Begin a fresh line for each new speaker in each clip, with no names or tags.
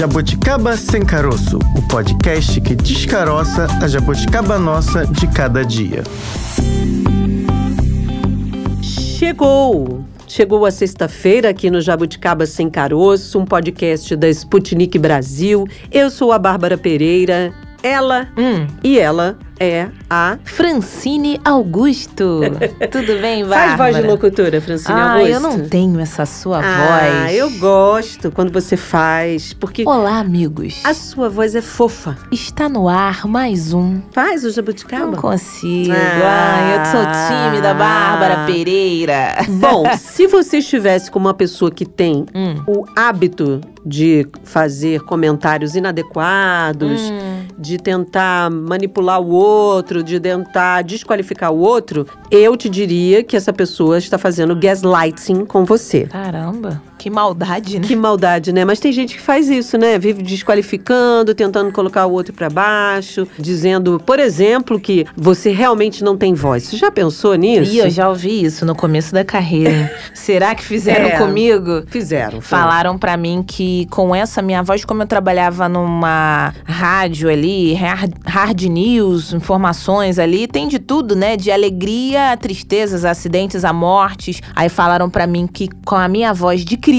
Jabuticaba Sem Caroço, o podcast que descaroça a jabuticaba nossa de cada dia.
Chegou! Chegou a sexta-feira aqui no Jabuticaba Sem Caroço, um podcast da Sputnik Brasil. Eu sou a Bárbara Pereira, ela
Hum.
e ela é a.
Francine Augusto. Tudo bem, Bárbara?
Faz voz de locutora, Francine
Ah,
Augusto.
eu não tenho essa sua
Ah,
voz.
eu gosto quando você faz, porque
Olá, amigos.
a sua voz é fofa.
Está no ar mais um.
Faz o Jabuticaba?
Não consigo.
Ah.
Ai, eu sou tímida, Bárbara Pereira.
Bom, se você estivesse com uma pessoa que tem
Hum.
o hábito de fazer comentários inadequados,
Hum.
De tentar manipular o outro, de tentar desqualificar o outro, eu te diria que essa pessoa está fazendo gaslighting com você.
Caramba, que maldade, né?
Que maldade, né? Mas tem gente que faz isso, né? Vive desqualificando, tentando colocar o outro pra baixo, dizendo, por exemplo, que você realmente não tem voz. Você já pensou nisso?
Ih, eu já ouvi isso no começo da carreira. Será que fizeram
É.
comigo?
Fizeram. foi.
Falaram pra mim que com essa minha voz, como eu trabalhava numa rádio ali, hard, hard news, informações ali, tem de tudo, né? De alegria a tristezas, acidentes, a mortes. Aí falaram pra mim que com a minha voz de criança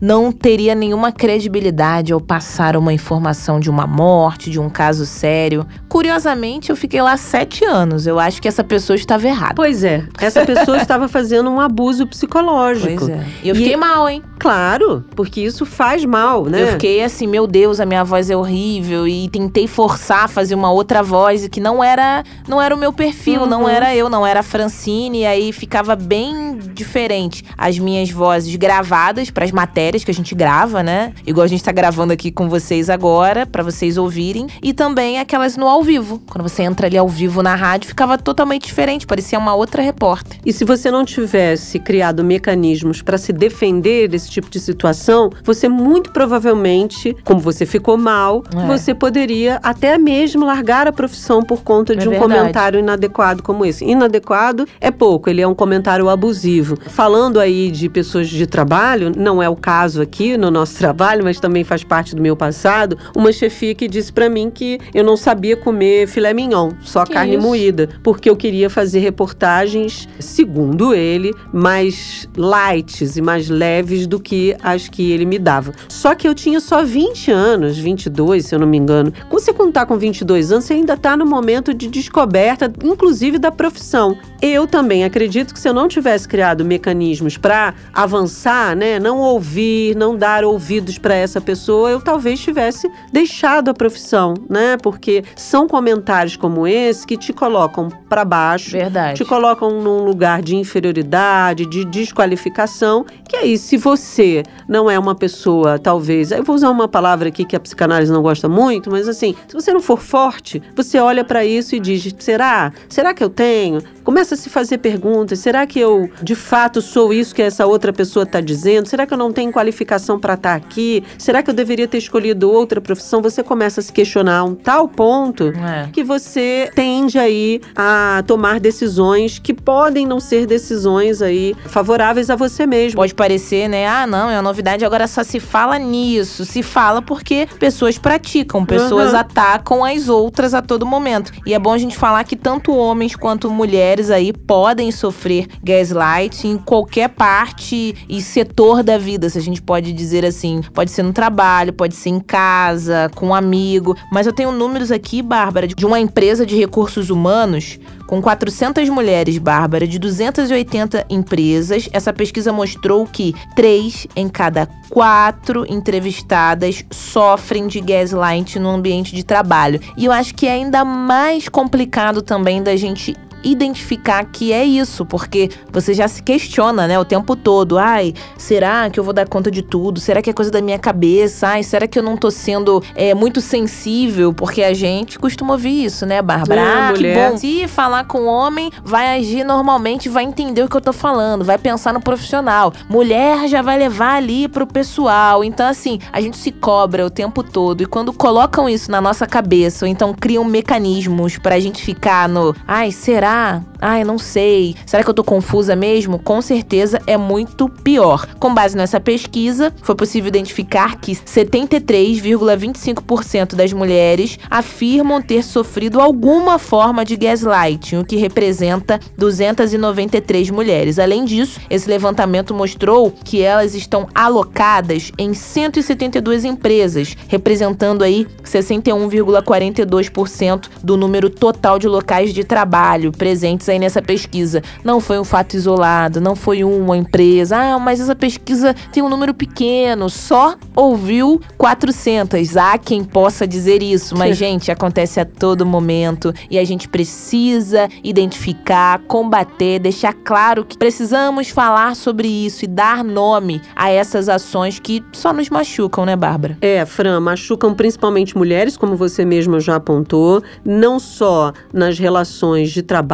não teria nenhuma credibilidade ao passar uma informação de uma morte, de um caso sério. Curiosamente, eu fiquei lá sete anos. Eu acho que essa pessoa estava errada.
Pois é, essa pessoa estava fazendo um abuso psicológico.
Pois é. E eu
E-
fiquei mal, hein?
Claro, porque isso faz mal, né?
Eu fiquei assim, meu Deus, a minha voz é horrível e tentei forçar a fazer uma outra voz que não era, não era o meu perfil,
Uhum.
não era eu, não era a Francine, e aí ficava bem diferente as minhas vozes gravadas para as matérias que a gente grava, né? Igual a gente tá gravando aqui com vocês agora, para vocês ouvirem, e também aquelas no ao vivo. Quando você entra ali ao vivo na rádio, ficava totalmente diferente, parecia uma outra repórter.
E se você não tivesse criado mecanismos para se defender desse tipo de situação, você muito provavelmente, como você ficou mal,
É.
você poderia até mesmo largar a profissão por conta
É
de um
verdade.
comentário inadequado como esse. Inadequado é pouco, ele é um comentário abusivo. Falando aí de pessoas de trabalho, não é o caso aqui no nosso trabalho, mas também faz parte do meu passado, uma chefia que disse para mim que eu não sabia comer filé mignon, só
Que
carne
isso?
moída, porque eu queria fazer reportagens, segundo ele, mais light e mais leves do que as que ele me dava. Só que eu tinha só 20 anos, 22, se eu não me engano. Quando você contar com 22 anos, você ainda tá no momento de descoberta, inclusive da profissão. Eu também acredito que se eu não tivesse criado mecanismos para avançar, né, não ouvir, não dar ouvidos para essa pessoa, eu talvez tivesse deixado a profissão, né? Porque são comentários como esse que te colocam para baixo,
Verdade.
te colocam num lugar de inferioridade, de desqualificação. Que aí, se você não é uma pessoa, talvez, eu vou usar uma palavra aqui que a psicanálise não gosta muito, mas assim, se você não for forte, você olha para isso e diz: será? Será que eu tenho? Começa a se fazer perguntas: será que eu de fato sou isso que essa outra pessoa está dizendo? Será que eu não tenho qualificação para estar aqui? Será que eu deveria ter escolhido outra profissão? Você começa a se questionar a um tal ponto
É.
que você tende aí a tomar decisões que podem não ser decisões aí favoráveis a você mesmo.
Pode parecer, né? Ah, não, é uma novidade, agora só se fala nisso. Se fala porque pessoas praticam, pessoas
Uhum.
atacam as outras a todo momento. E é bom a gente falar que tanto homens quanto mulheres aí podem sofrer gaslight em qualquer parte e setor da vida, se a gente pode dizer assim. Pode ser no trabalho, pode ser em casa, com um amigo. Mas eu tenho números aqui, Bárbara, de uma empresa de recursos humanos com 400 mulheres, Bárbara, de 280 empresas, essa pesquisa mostrou que três em cada quatro entrevistadas sofrem de gaslight no ambiente de trabalho. E eu acho que é ainda mais complicado também da gente identificar que é isso, porque você já se questiona, né, o tempo todo. Ai, será que eu vou dar conta de tudo? Será que é coisa da minha cabeça? Ai, será que eu não tô sendo é, muito sensível? Porque a gente costuma ouvir isso, né, Bárbara? Ah, que bom. Se falar com homem, vai agir normalmente, vai entender o que eu tô falando, vai pensar no profissional. Mulher já vai levar ali pro pessoal. Então, assim, a gente se cobra o tempo todo. E quando colocam isso na nossa cabeça, ou então criam mecanismos pra gente ficar no. Ai, será? Ah, eu não sei, será que eu tô confusa mesmo? Com certeza é muito pior. Com base nessa pesquisa, foi possível identificar que 73,25% das mulheres afirmam ter sofrido alguma forma de gaslighting, o que representa 293 mulheres. Além disso, esse levantamento mostrou que elas estão alocadas em 172 empresas, representando aí 61,42% do número total de locais de trabalho presentes aí nessa pesquisa. Não foi um fato isolado, não foi uma empresa. Ah, mas essa pesquisa tem um número pequeno, só ouviu 400. Há quem possa dizer isso, mas gente, acontece a todo momento e a gente precisa identificar, combater, deixar claro que precisamos falar sobre isso e dar nome a essas ações que só nos machucam, né, Bárbara?
É, Fran, machucam principalmente mulheres, como você mesma já apontou, não só nas relações de trabalho,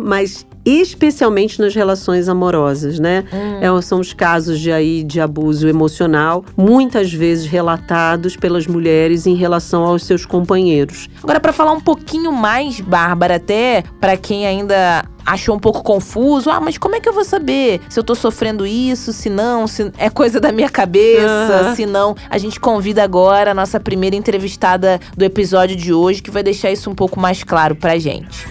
mas especialmente nas relações amorosas, né? Hum. É, são os casos de aí de abuso emocional, muitas vezes relatados pelas mulheres em relação aos seus companheiros.
Agora para falar um pouquinho mais, Bárbara, até para quem ainda achou um pouco confuso. Ah, mas como é que eu vou saber se eu tô sofrendo isso, se não, se é coisa da minha cabeça, uhum. se não? A gente convida agora a nossa primeira entrevistada do episódio de hoje, que vai deixar isso um pouco mais claro pra gente.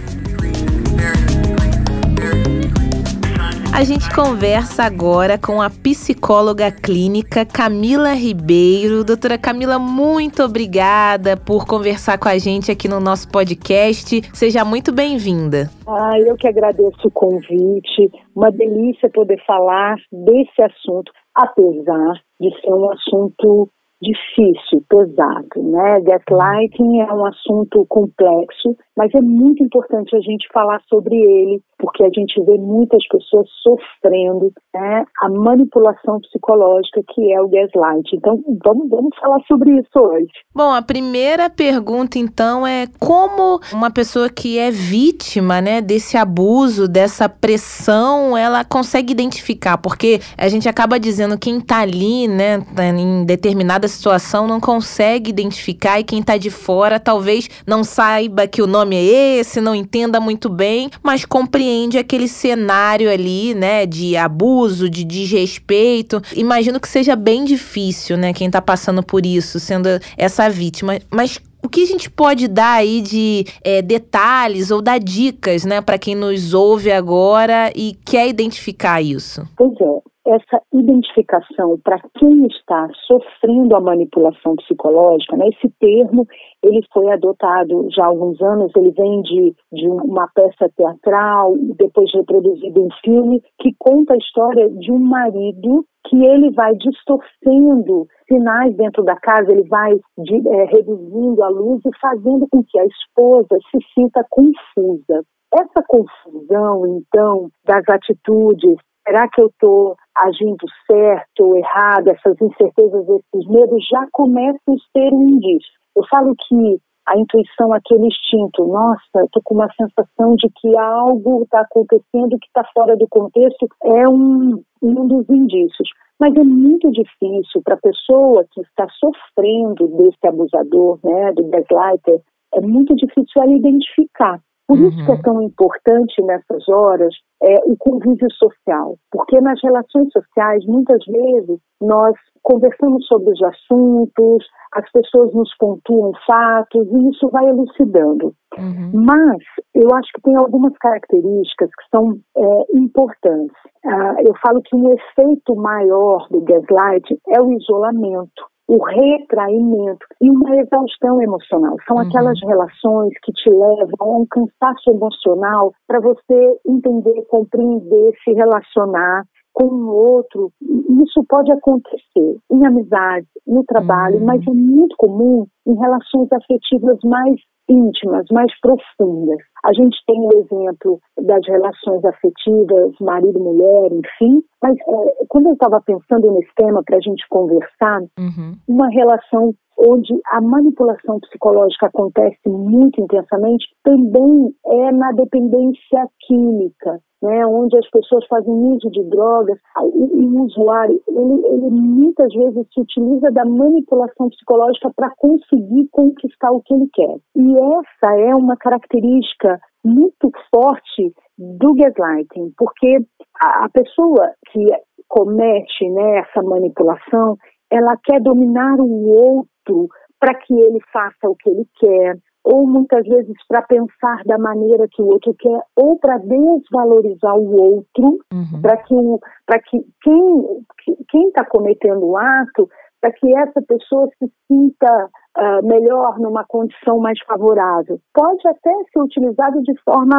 A gente conversa agora com a psicóloga clínica Camila Ribeiro. Doutora Camila, muito obrigada por conversar com a gente aqui no nosso podcast. Seja muito bem-vinda.
Ah, eu que agradeço o convite. Uma delícia poder falar desse assunto, apesar de ser um assunto difícil, pesado, né? Gaslighting é um assunto complexo, mas é muito importante a gente falar sobre ele, porque a gente vê muitas pessoas sofrendo né, a manipulação psicológica que é o gaslighting. Então, vamos, vamos falar sobre isso hoje.
Bom, a primeira pergunta, então, é como uma pessoa que é vítima, né, desse abuso, dessa pressão, ela consegue identificar? Porque a gente acaba dizendo quem tá ali, né, em determinada situação não consegue identificar e quem está de fora talvez não saiba que o nome é esse, não entenda muito bem, mas compreende aquele cenário ali, né, de abuso, de desrespeito. Imagino que seja bem difícil, né, quem está passando por isso, sendo essa vítima. Mas o que a gente pode dar aí de é, detalhes ou dar dicas, né, para quem nos ouve agora e quer identificar isso?
Pois é essa identificação para quem está sofrendo a manipulação psicológica, né, esse termo ele foi adotado já há alguns anos, ele vem de, de uma peça teatral, depois reproduzido em filme, que conta a história de um marido que ele vai distorcendo sinais dentro da casa, ele vai de, é, reduzindo a luz e fazendo com que a esposa se sinta confusa. Essa confusão, então, das atitudes Será que eu estou agindo certo ou errado? Essas incertezas, esses medos já começam a ser um indício. Eu falo que a intuição, aquele instinto, nossa, estou com uma sensação de que algo está acontecendo que está fora do contexto, é um, um dos indícios. Mas é muito difícil para a pessoa que está sofrendo desse abusador, né, do gaslighter, é muito difícil ela identificar. Por uhum. isso que é uhum. tão importante nessas horas é, o convívio social, porque nas relações sociais, muitas vezes, nós conversamos sobre os assuntos, as pessoas nos pontuam fatos e isso vai elucidando. Uhum. Mas eu acho que tem algumas características que são é, importantes. Ah, eu falo que um efeito maior do gaslight é o isolamento o retraimento e uma exaustão emocional. São uhum. aquelas relações que te levam a um cansaço emocional para você entender, compreender, se relacionar com o outro. Isso pode acontecer em amizade, no trabalho, uhum. mas é muito comum em relações afetivas mais íntimas, mais profundas. A gente tem o exemplo das relações afetivas, marido-mulher, enfim, mas é, quando eu estava pensando nesse tema para a gente conversar, uhum. uma relação onde a manipulação psicológica acontece muito intensamente, também é na dependência química, né, onde as pessoas fazem uso de drogas. E o usuário, ele, ele muitas vezes se utiliza da manipulação psicológica para conseguir conquistar o que ele quer. E essa é uma característica muito forte do gaslighting, porque a, a pessoa que comete né, essa manipulação, ela quer dominar o outro para que ele faça o que ele quer, ou muitas vezes para pensar da maneira que o outro quer, ou para desvalorizar o outro, uhum. para que, que quem está cometendo o ato, para que essa pessoa se sinta uh, melhor, numa condição mais favorável. Pode até ser utilizado de forma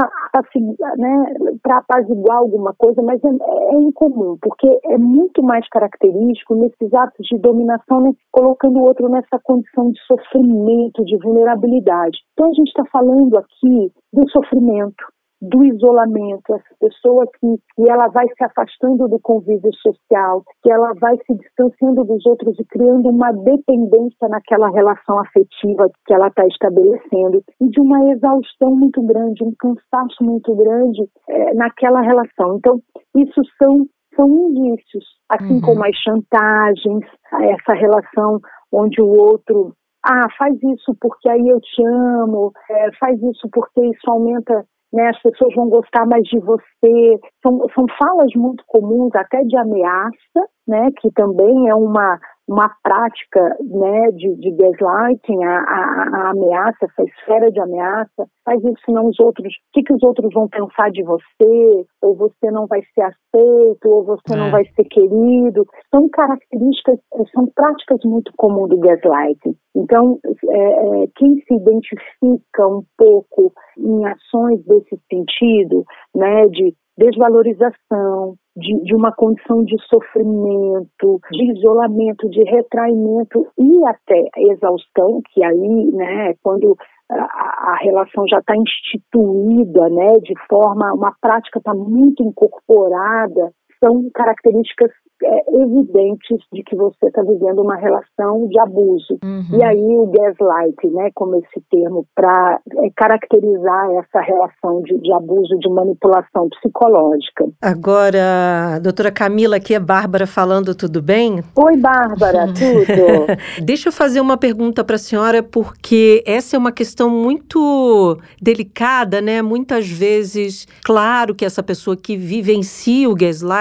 né, para apaziguar alguma coisa, mas é, é, incomum, porque é muito mais característico nesses atos de dominação, né, colocando o outro nessa condição de sofrimento, de vulnerabilidade. Então a gente está falando aqui do sofrimento, do isolamento, essa pessoa que, que ela vai se afastando do convívio social, que ela vai se distanciando dos outros e criando uma dependência naquela relação afetiva que ela está estabelecendo e de uma exaustão muito grande, um cansaço muito grande é, naquela relação. Então, isso são são indícios, assim uhum. como as chantagens, essa relação onde o outro ah, faz isso porque aí eu te amo, é, faz isso porque isso aumenta né, as pessoas vão gostar mais de você. São, são falas muito comuns, até de ameaça, né, que também é uma, uma prática né, de, de gaslighting, a, a, a, ameaça, essa esfera de ameaça, faz isso senão os outros, o que, que os outros vão pensar de você, ou você não vai ser aceito, ou você é. não vai ser querido. São características, são práticas muito comuns do gaslighting. Então, é, é, quem se identifica um pouco em ações desse sentido, né, de desvalorização, de, de, uma condição de sofrimento, de isolamento, de retraimento e até exaustão, que aí, né, quando a, a relação já está instituída, né, de forma, uma prática está muito incorporada, são características é, evidentes de que você está vivendo uma relação de abuso. Uhum. E aí o gaslight, né, como esse termo, para é, caracterizar essa relação de, de, abuso, de manipulação psicológica.
Agora, doutora Camila, aqui é Bárbara falando, tudo bem?
Oi, Bárbara, tudo?
Deixa eu fazer uma pergunta para a senhora, porque essa é uma questão muito delicada, né? Muitas vezes, claro que essa pessoa que vivencia o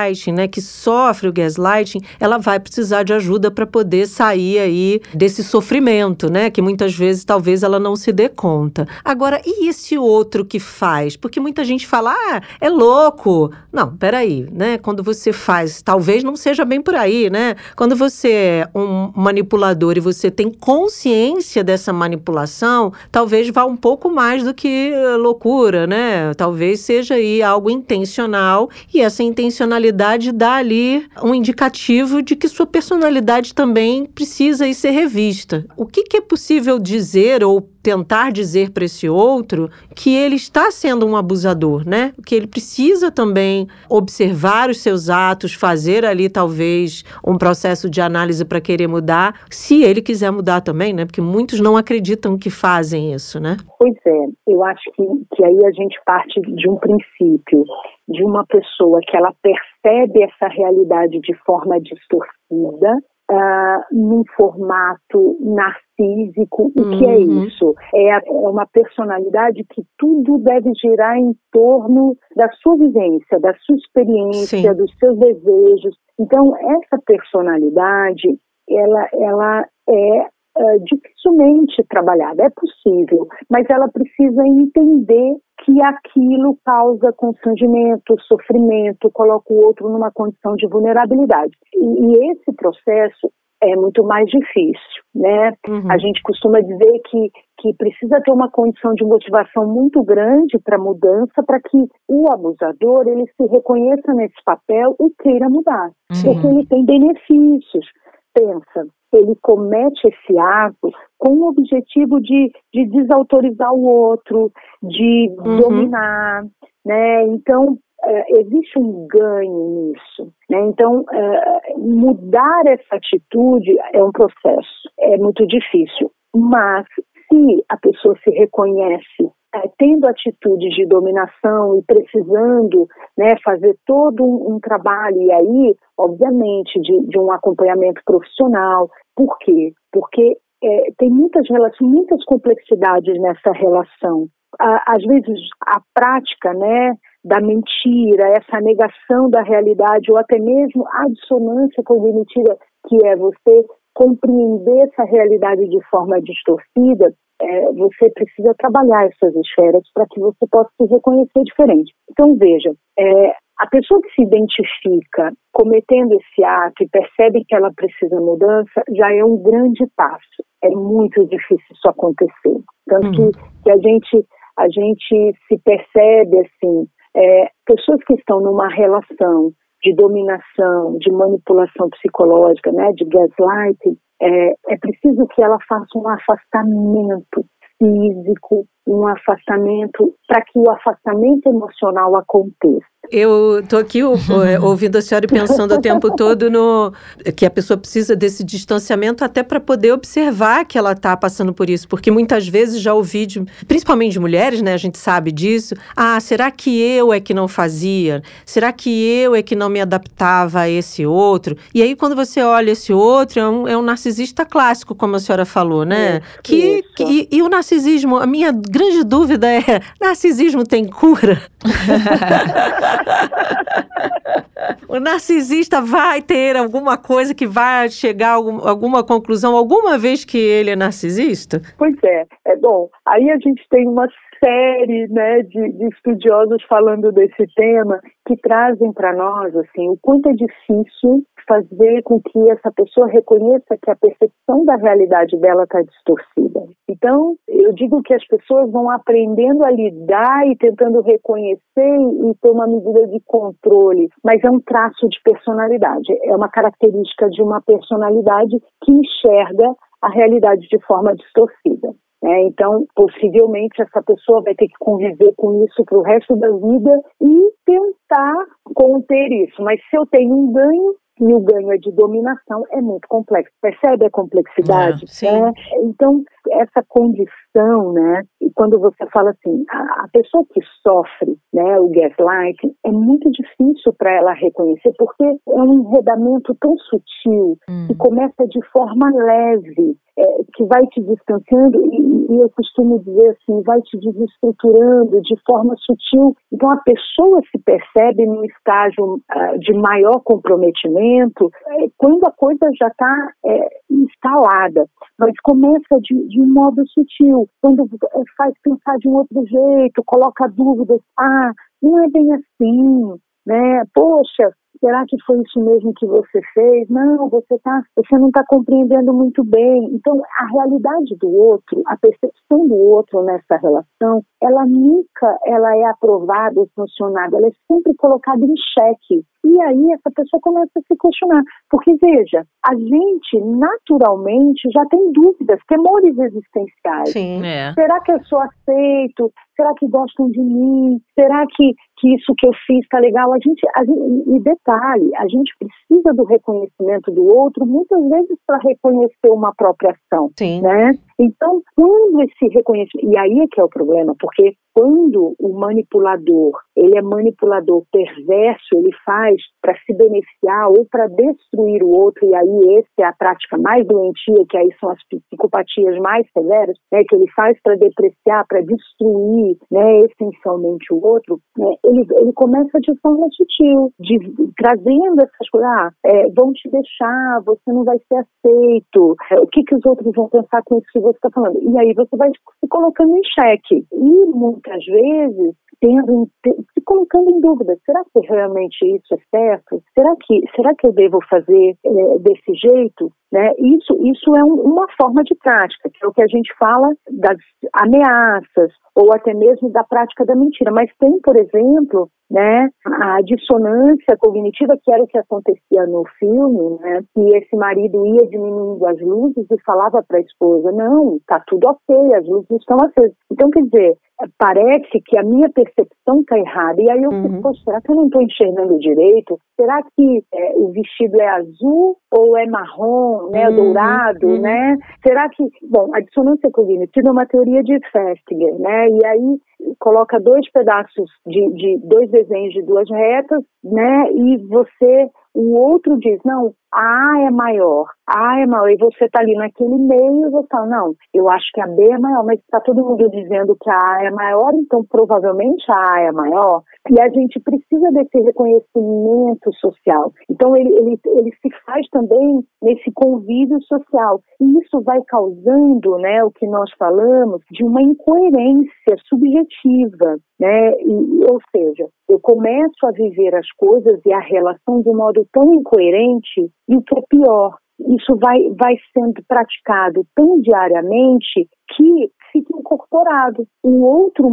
gaslighting, né, que sofre o gaslighting, ela vai precisar de ajuda para poder sair aí desse sofrimento, né? Que muitas vezes talvez ela não se dê conta. Agora, e esse outro que faz? Porque muita gente fala, ah, é louco. Não, peraí, né? Quando você faz, talvez não seja bem por aí, né? Quando você é um manipulador e você tem consciência dessa manipulação, talvez vá um pouco mais do que loucura, né? Talvez seja aí algo intencional e essa intencionalidade dá ali um indicativo de que sua personalidade também precisa ser revista. O que, que é possível dizer ou tentar dizer para esse outro que ele está sendo um abusador, né? Que ele precisa também observar os seus atos, fazer ali talvez um processo de análise para querer mudar, se ele quiser mudar também, né? Porque muitos não acreditam que fazem isso, né?
Pois é, eu acho que, que aí a gente parte de um princípio de uma pessoa que ela percebe essa realidade de forma distorcida, uh, num formato narcísico. O uhum. que é uhum. isso? É, é uma personalidade que tudo deve girar em torno da sua vivência, da sua experiência, Sim. dos seus desejos. Então, essa personalidade, ela, ela é uh, dificilmente trabalhada. É possível, mas ela precisa entender que aquilo causa constrangimento, sofrimento, coloca o outro numa condição de vulnerabilidade. E, e esse processo é muito mais difícil, né? Uhum. A gente costuma dizer que, que precisa ter uma condição de motivação muito grande para mudança, para que o abusador ele se reconheça nesse papel e queira mudar, uhum. porque ele tem benefícios. Pensa, ele comete esse ato com o objetivo de, de desautorizar o outro, de uhum. dominar, né? Então, é, existe um ganho nisso, né? Então, é, mudar essa atitude é um processo, é muito difícil, mas se a pessoa se reconhece é, tendo atitudes de dominação e precisando né, fazer todo um, um, trabalho, e aí, obviamente, de, de, um acompanhamento profissional. Por quê? Porque é, tem muitas muitas complexidades nessa relação. às vezes, a prática, né, da mentira, essa negação da realidade, ou até mesmo a dissonância cognitiva, que é você compreender essa realidade de forma distorcida, é, você precisa trabalhar essas esferas para que você possa se reconhecer diferente. Então, veja, é, a pessoa que se identifica cometendo esse ato e percebe que ela precisa mudança já é um grande passo. É muito difícil isso acontecer. Tanto uhum. que, que a gente a gente se percebe assim, é, pessoas que estão numa relação de dominação, de manipulação psicológica, né, de gaslighting, é, é preciso que ela faça um afastamento físico, um afastamento, para que o afastamento emocional aconteça.
Eu estou aqui é, ouvindo a senhora e pensando o tempo todo no que a pessoa precisa desse distanciamento até para poder observar que ela está passando por isso, porque muitas vezes já ouvi, de, principalmente de mulheres, né? A gente sabe disso. Ah, será que eu é que não fazia? Será que eu é que não me adaptava a esse outro? E aí quando você olha esse outro, é um, é um narcisista clássico, como a senhora falou, né? Isso, que, isso. que e, e o narcisismo, a minha grande dúvida é: narcisismo tem cura? o narcisista vai ter alguma coisa que vai chegar a algum, alguma conclusão alguma vez que ele é narcisista?
Pois é. É bom. Aí a gente tem uma série né, de, de estudiosos falando desse tema que trazem para nós assim o quanto é difícil fazer com que essa pessoa reconheça que a percepção da realidade dela está distorcida. Então, eu digo que as pessoas vão aprendendo a lidar e tentando reconhecer e ter uma medida de controle, mas é um traço de personalidade, é uma característica de uma personalidade que enxerga a realidade de forma distorcida. É, então, possivelmente, essa pessoa vai ter que conviver com isso para o resto da vida e tentar conter isso. Mas se eu tenho um ganho, e o ganho é de dominação, é muito complexo. Percebe a complexidade?
É,
né? Então, essa condição, né? E quando você fala assim, a, a pessoa que sofre, né, o gaslighting, é muito difícil para ela reconhecer, porque é um enredamento tão sutil hum. que começa de forma leve é, que vai te distanciando e, e, eu costumo dizer assim, vai te desestruturando de forma sutil. Então a pessoa se percebe num estágio uh, de maior comprometimento é, quando a coisa já está é, instalada, mas começa de, de, um modo sutil, quando é, faz pensar de um outro jeito, coloca dúvidas, ah, não é bem assim, né? Poxa, será que foi isso mesmo que você fez? Não, você tá, você não está compreendendo muito bem. Então, a realidade do outro, a percepção do outro nessa relação, ela nunca ela é aprovada ou funcionada, ela é sempre colocada em xeque. E aí essa pessoa começa a se questionar. Porque, veja, a gente naturalmente já tem dúvidas, temores existenciais.
Sim, é.
Será que eu sou aceito? Será que gostam de mim? Será que, que isso que eu fiz está legal? A gente, a gente, e detalhe, a gente precisa do reconhecimento do outro muitas vezes para reconhecer uma própria ação.
Sim.
Né? Então, quando esse reconhecimento. E aí é que é o problema, porque quando o manipulador ele é manipulador perverso, ele faz para se beneficiar ou para destruir o outro, e aí essa é a prática mais doentia, que aí são as psicopatias mais severas, né, que ele faz para depreciar, para destruir né, essencialmente o outro, né, ele, ele começa de forma sutil, de, trazendo essas coisas, ah, é, vão te deixar, você não vai ser aceito, é, o que, que os outros vão pensar com isso que você está falando? E aí você vai se colocando em xeque. E muitas vezes tendo, se colocando em dúvida, será que realmente isso é certo? Será que, será que eu devo fazer é, desse jeito? Né? Isso, isso é um, uma forma de prática, que é o que a gente fala das ameaças ou até mesmo da prática da mentira. Mas tem, por exemplo, né, a dissonância cognitiva, que era o que acontecia no filme, né, que esse marido ia diminuindo as luzes e falava para a esposa: não, tá tudo ok, as luzes estão acesas. Então, quer dizer, parece que a minha percepção está errada. E aí eu uhum. fico, será que eu não estou enxergando direito? Será que é, o vestido é azul ou é marrom, né, uhum. dourado, uhum. né? Será que, bom, a dissonância cognitiva é uma teoria de Festinger, né? E aí coloca dois pedaços de, de dois desenhos de duas retas, né? E você o outro diz, não, a é maior, A é maior, e você está ali naquele meio e você fala, não, eu acho que a B é maior, mas está todo mundo dizendo que a A é maior, então provavelmente a A é maior, e a gente precisa desse reconhecimento social. Então ele, ele, ele se faz também nesse convívio social, e isso vai causando, né, o que nós falamos, de uma incoerência subjetiva, né, e, ou seja, eu começo a viver as coisas e a relação de um modo tão incoerente e o que é pior, isso vai, vai sendo praticado tão diariamente que fica incorporado. O outro,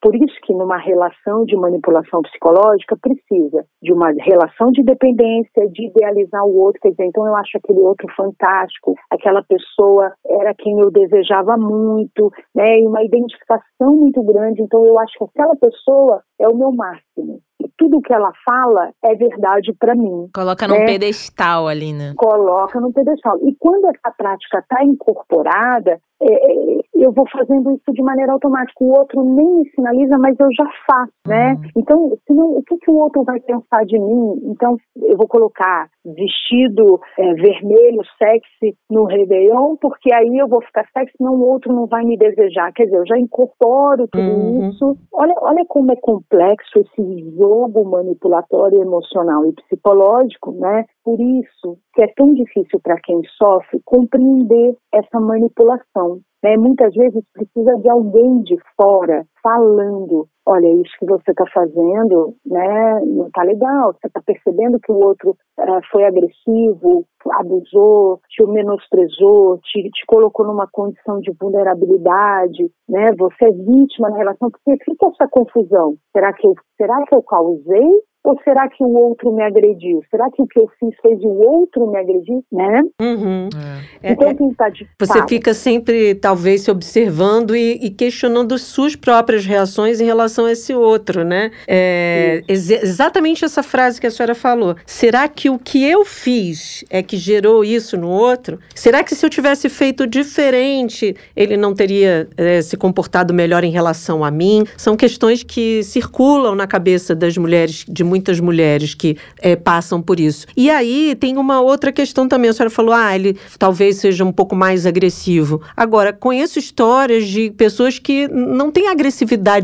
por isso que numa relação de manipulação psicológica precisa de uma relação de dependência, de idealizar o outro, quer dizer, então eu acho aquele outro fantástico, aquela pessoa era quem eu desejava muito, né, e uma identificação muito grande, então eu acho que aquela pessoa é o meu máximo tudo que ela fala é verdade para mim.
Coloca num né? pedestal ali, né?
Coloca num pedestal. E quando essa prática está incorporada, é, é, eu vou fazendo isso de maneira automática. O outro nem me sinaliza, mas eu já faço, né? Uhum. Então, senão, o que, que o outro vai pensar de mim? Então, eu vou colocar vestido é, vermelho, sexy, no Réveillon, porque aí eu vou ficar sexy, senão o outro não vai me desejar. Quer dizer, eu já incorporo tudo uhum. isso. Olha, olha como é complexo esse jogo manipulatório emocional e psicológico, né? Por isso que é tão difícil para quem sofre compreender essa manipulação. Né? Muitas vezes precisa de alguém de fora falando, olha, isso que você está fazendo né, não está legal, você está percebendo que o outro uh, foi agressivo, abusou, te menosprezou, te, te colocou numa condição de vulnerabilidade, né? Você é vítima na relação, porque fica essa confusão. Será que eu, será que eu causei ou será que o outro me agrediu? Será que o que eu fiz fez o outro me agredir, né?
Uhum. É. Então, é, quem tá de Você fica sempre, talvez, se observando e, e, questionando suas próprias reações em relação a esse outro, né? É, ex exatamente essa frase que a senhora falou. Será que o que eu fiz é que gerou isso no outro? Será que se eu tivesse feito diferente, ele não teria é, se comportado melhor em relação a mim? São questões que circulam na cabeça das mulheres de muitas mulheres que é, passam por isso. E aí tem uma outra questão também. A senhora falou, ah, ele talvez seja um pouco mais agressivo. Agora, conheço histórias de pessoas que não têm agressividade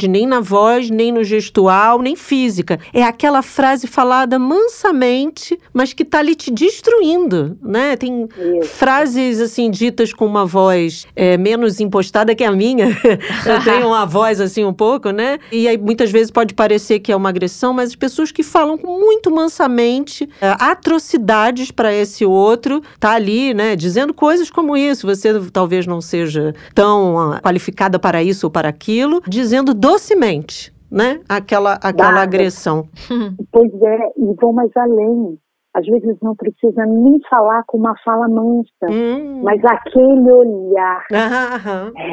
nem na voz, nem no gestual, nem física. É aquela frase falada mansamente, mas que tá ali te destruindo, né? Tem Isso. frases assim ditas com uma voz é, menos impostada que a minha. Eu tenho uma voz assim um pouco, né? E aí muitas vezes pode parecer que é uma agressão, mas as pessoas que falam muito mansamente é, atrocidades para esse outro, tá ali, né, dizendo coisas como isso. Você talvez não seja tão uh, qualificada para isso ou para aquilo, dizendo docemente, né, aquela aquela agressão.
Pois é, e vão mais além. Às vezes não precisa nem falar com uma fala mansa, hum. mas aquele olhar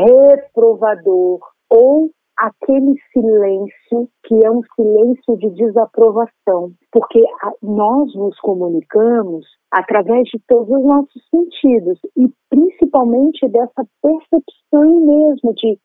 reprovador ou aquele silêncio que é um silêncio de desaprovação, porque nós nos comunicamos através de todos os nossos sentidos e principalmente dessa percepção mesmo de,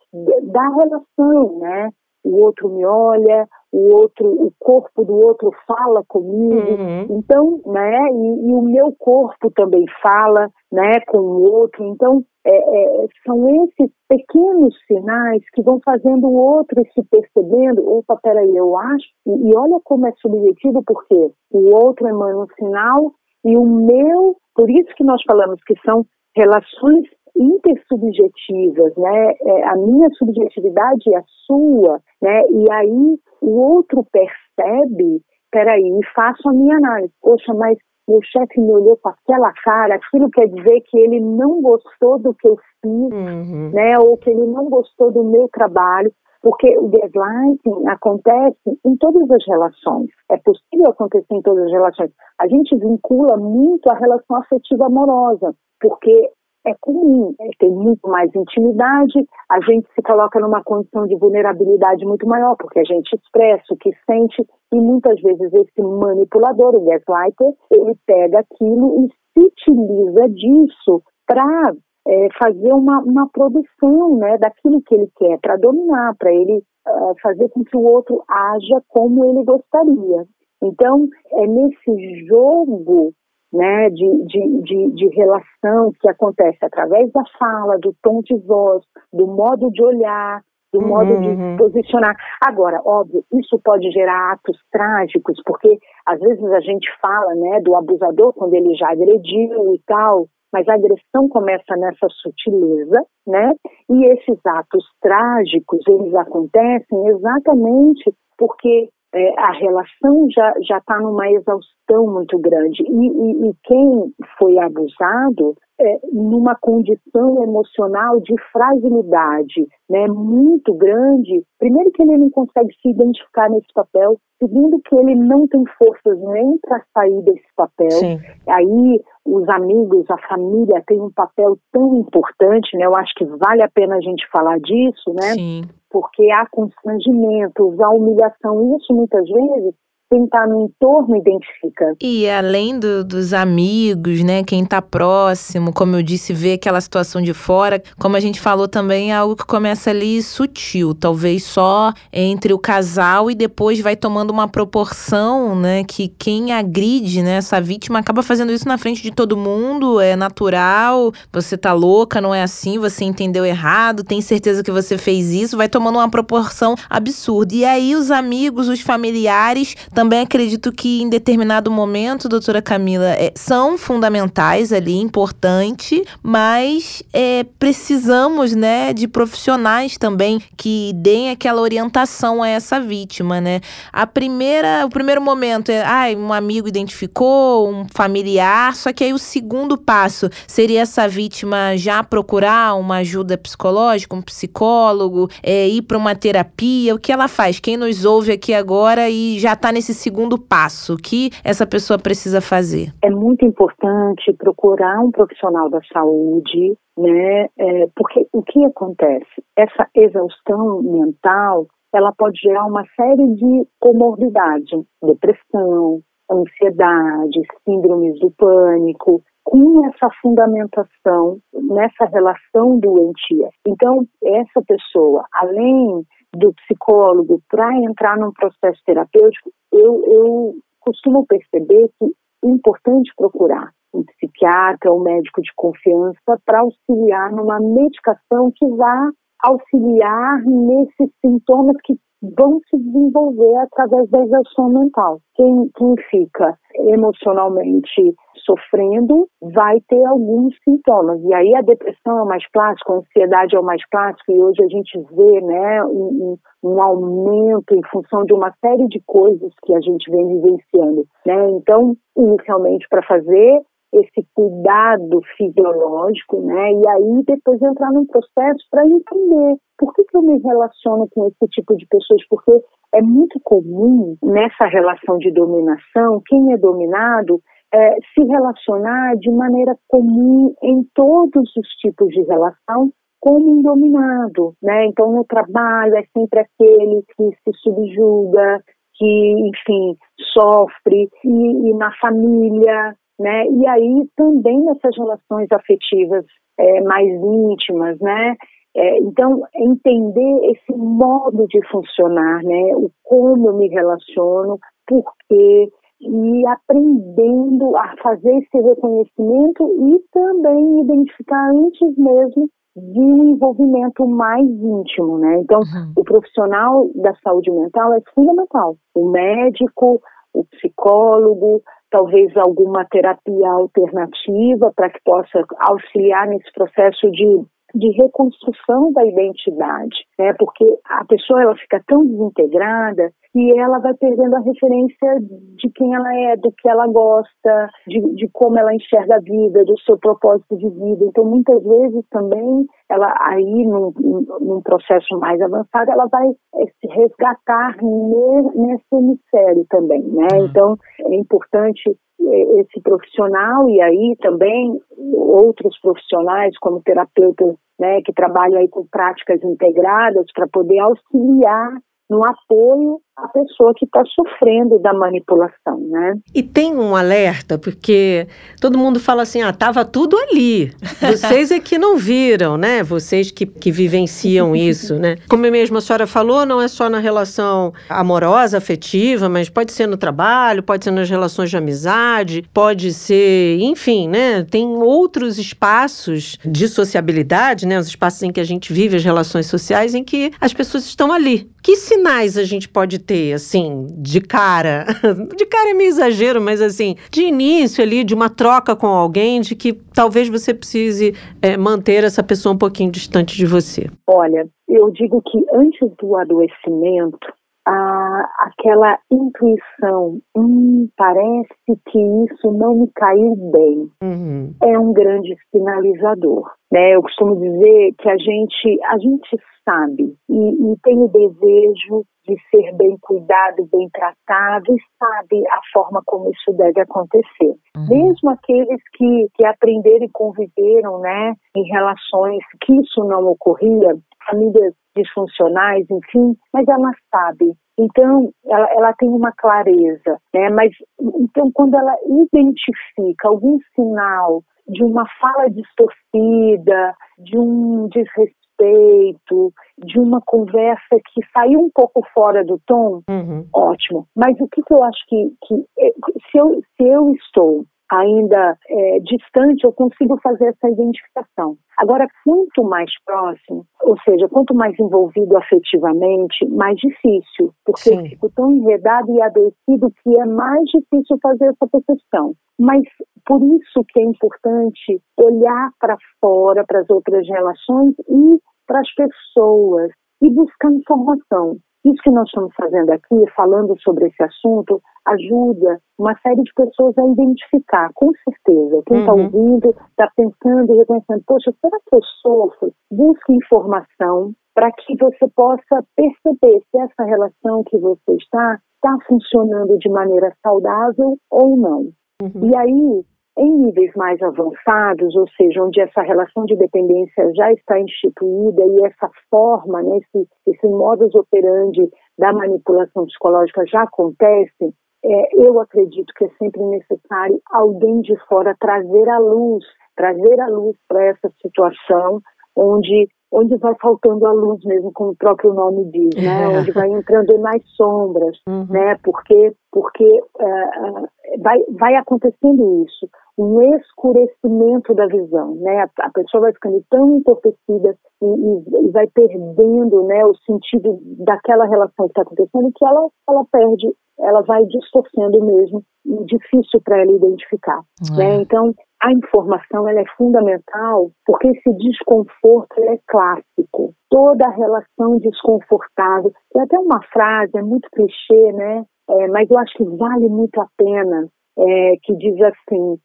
da relação, né? O outro me olha, o outro, o corpo do outro fala comigo, uhum. então, né? E, e, o meu corpo também fala, né? Com o outro, então é, é, são esses pequenos sinais que vão fazendo o outro se percebendo, opa, peraí, eu acho, e, e olha como é subjetivo, porque o outro emana um sinal e o meu, por isso que nós falamos que são relações intersubjetivas, né? É, a minha subjetividade e a sua, né? E aí o outro percebe, peraí, faço a minha análise. Poxa, mas meu chefe me olhou com aquela cara, aquilo quer dizer que ele não gostou do que eu fiz, uhum. né? Ou que ele não gostou do meu trabalho. Porque o gaslighting acontece em todas as relações. É possível acontecer em todas as relações. A gente vincula muito a relação afetiva amorosa, porque é comum, né? tem muito mais intimidade, a gente se coloca numa condição de vulnerabilidade muito maior, porque a gente expressa o que sente, e muitas vezes esse manipulador, o gaslighter, ele pega aquilo e se utiliza disso para é, fazer uma, uma produção né, daquilo que ele quer, para dominar, para ele uh, fazer com que o outro haja como ele gostaria. Então, é nesse jogo né, de, de, de, de, relação que acontece através da fala, do tom de voz, do modo de olhar, do uhum, modo de uhum. posicionar. Agora, óbvio, isso pode gerar atos trágicos, porque às vezes a gente fala né, do abusador quando ele já agrediu e tal, mas a agressão começa nessa sutileza, né? E esses atos trágicos, eles acontecem exatamente porque é, a relação já está numa exaustão muito grande. E, e, e quem foi abusado, é, numa condição emocional de fragilidade né, muito grande, primeiro que ele não consegue se identificar nesse papel, segundo que ele não tem forças nem para sair desse papel. Sim. Aí os amigos, a família tem um papel tão importante, né? Eu acho que vale a pena a gente falar disso, né? Sim. Porque há constrangimentos, há humilhação, isso muitas vezes quem está no entorno identifica.
E além do, dos amigos, né, quem está próximo, como eu disse, ver aquela situação de fora, como a gente falou também, é algo que começa ali sutil, talvez só entre o casal e depois vai tomando uma proporção, né, que quem agride, né, essa vítima acaba fazendo isso na frente de todo mundo, é natural, você tá louca, não é assim, você entendeu errado, tem certeza que você fez isso, vai tomando uma proporção absurda. E aí os amigos, os familiares também acredito que em determinado momento, doutora Camila, é, são fundamentais ali, importante, mas é, precisamos, né, de profissionais também que deem aquela orientação a essa vítima, né? A primeira, o primeiro momento é, ai, um amigo identificou, um familiar, só que aí o segundo passo seria essa vítima já procurar uma ajuda psicológica, um psicólogo, é, ir para uma terapia, o que ela faz? Quem nos ouve aqui agora e já está nesse esse segundo passo? Que essa pessoa precisa fazer?
É muito importante procurar um profissional da saúde, né? É, porque o que acontece? Essa exaustão mental, ela pode gerar uma série de comorbidades, depressão, ansiedade, síndromes do pânico, com essa fundamentação nessa relação doentia. Então, essa pessoa, além do psicólogo para entrar num processo terapêutico, eu, eu costumo perceber que é importante procurar um psiquiatra, um médico de confiança para auxiliar numa medicação que vá auxiliar nesses sintomas que vão se desenvolver através da exaustão mental. Quem, quem fica emocionalmente sofrendo vai ter alguns sintomas. E aí a depressão é o mais clássico, a ansiedade é o mais clássico, e hoje a gente vê né, um, um aumento em função de uma série de coisas que a gente vem vivenciando. Né? Então, inicialmente, para fazer esse cuidado fisiológico, né? E aí depois entrar num processo para entender por que, que eu me relaciono com esse tipo de pessoas, porque é muito comum nessa relação de dominação, quem é dominado é, se relacionar de maneira comum em todos os tipos de relação como um dominado, né? Então no trabalho é sempre aquele que se subjuga, que enfim sofre e, e na família, né? E aí também nessas relações afetivas é, mais íntimas, né? É, então, entender esse modo de funcionar, né? O como eu me relaciono, por quê, e aprendendo a fazer esse reconhecimento e também identificar antes mesmo de um envolvimento mais íntimo, né? Então, uhum. o profissional da saúde mental é fundamental. O médico, o psicólogo, talvez alguma terapia alternativa para que possa auxiliar nesse processo de de reconstrução da identidade, né? Porque a pessoa ela fica tão desintegrada que ela vai perdendo a referência de quem ela é, do que ela gosta, de, de como ela enxerga a vida, do seu propósito de vida. Então, muitas vezes também ela aí num, num processo mais avançado ela vai eh, se resgatar nesse hemisfério também, né? Uhum. Então é importante eh, esse profissional e aí também outros profissionais como terapeutas né, que trabalham aí com práticas integradas para poder auxiliar no apoio a pessoa que está sofrendo da manipulação, né?
E tem um alerta, porque todo mundo fala assim, ah, tava tudo ali. Vocês é que não viram, né? Vocês que, que vivenciam isso, né? Como mesmo a senhora falou, não é só na relação amorosa, afetiva, mas pode ser no trabalho, pode ser nas relações de amizade, pode ser, enfim, né? Tem outros espaços de sociabilidade, né? Os espaços em que a gente vive as relações sociais, em que as pessoas estão ali. Que sinais a gente pode ter, assim, de cara? De cara é meio exagero, mas assim, de início ali, de uma troca com alguém, de que talvez você precise é, manter essa pessoa um pouquinho distante de você.
Olha, eu digo que antes do adoecimento, a, aquela intuição, hum, parece que isso não me caiu bem, uhum. é um grande sinalizador. Né? Eu costumo dizer que a gente, a gente sabe e, e tem o desejo de ser bem cuidado, bem tratado e sabe a forma como isso deve acontecer. Uhum. Mesmo aqueles que, que aprenderam e conviveram né, em relações que isso não ocorria, famílias disfuncionais, enfim, mas ela sabe. Então, ela, ela tem uma clareza, né? Mas, então, quando ela identifica algum sinal de uma fala distorcida, de um desrespeito, de uma conversa que saiu um pouco fora do tom, uhum. ótimo. Mas o que, que eu acho que, que eh, se, eu, se eu estou ainda é, distante, eu consigo fazer essa identificação. Agora, quanto mais próximo, ou seja, quanto mais envolvido afetivamente, mais difícil, porque Sim. eu fico tão enredado e adoecido que é mais difícil fazer essa percepção. Mas por isso que é importante olhar para fora, para as outras relações e para as pessoas e buscar informação. Isso que nós estamos fazendo aqui, falando sobre esse assunto, ajuda uma série de pessoas a identificar, com certeza. Quem está uhum. ouvindo está pensando e reconhecendo, poxa, será que eu sofro? Busque informação para que você possa perceber se essa relação que você está está funcionando de maneira saudável ou não. Uhum. E aí, em níveis mais avançados, ou seja, onde essa relação de dependência já está instituída e essa forma, né, esse, esse modus operandi da manipulação psicológica já acontece, é, eu acredito que é sempre necessário alguém de fora trazer a luz, trazer a luz para essa situação onde onde vai faltando a luz mesmo, como o próprio nome diz, né? É. Onde vai entrando nas sombras, uhum. né? Porque porque uh, vai vai acontecendo isso um escurecimento da visão, né? A, a pessoa vai ficando tão entorpecida e, e, e, vai perdendo, né, o sentido daquela relação que está acontecendo que ela, ela perde, ela vai distorcendo mesmo e difícil para ela identificar, é. né? Então a informação ela é fundamental porque esse desconforto é clássico. Toda relação desconfortável, tem até uma frase, é muito clichê, né? É, mas eu acho que vale muito a pena, é, que diz assim: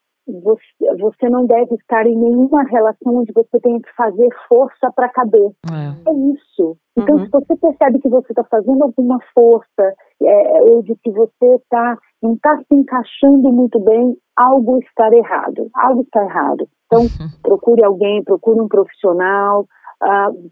você, você não deve estar em nenhuma relação onde você tem que fazer força para caber. É. é. isso. Então, uhum. se você percebe que você está fazendo alguma força, é, ou de que você tá, não está se encaixando muito bem, algo está errado. Algo está errado. Então, uhum. procure alguém, procure um profissional,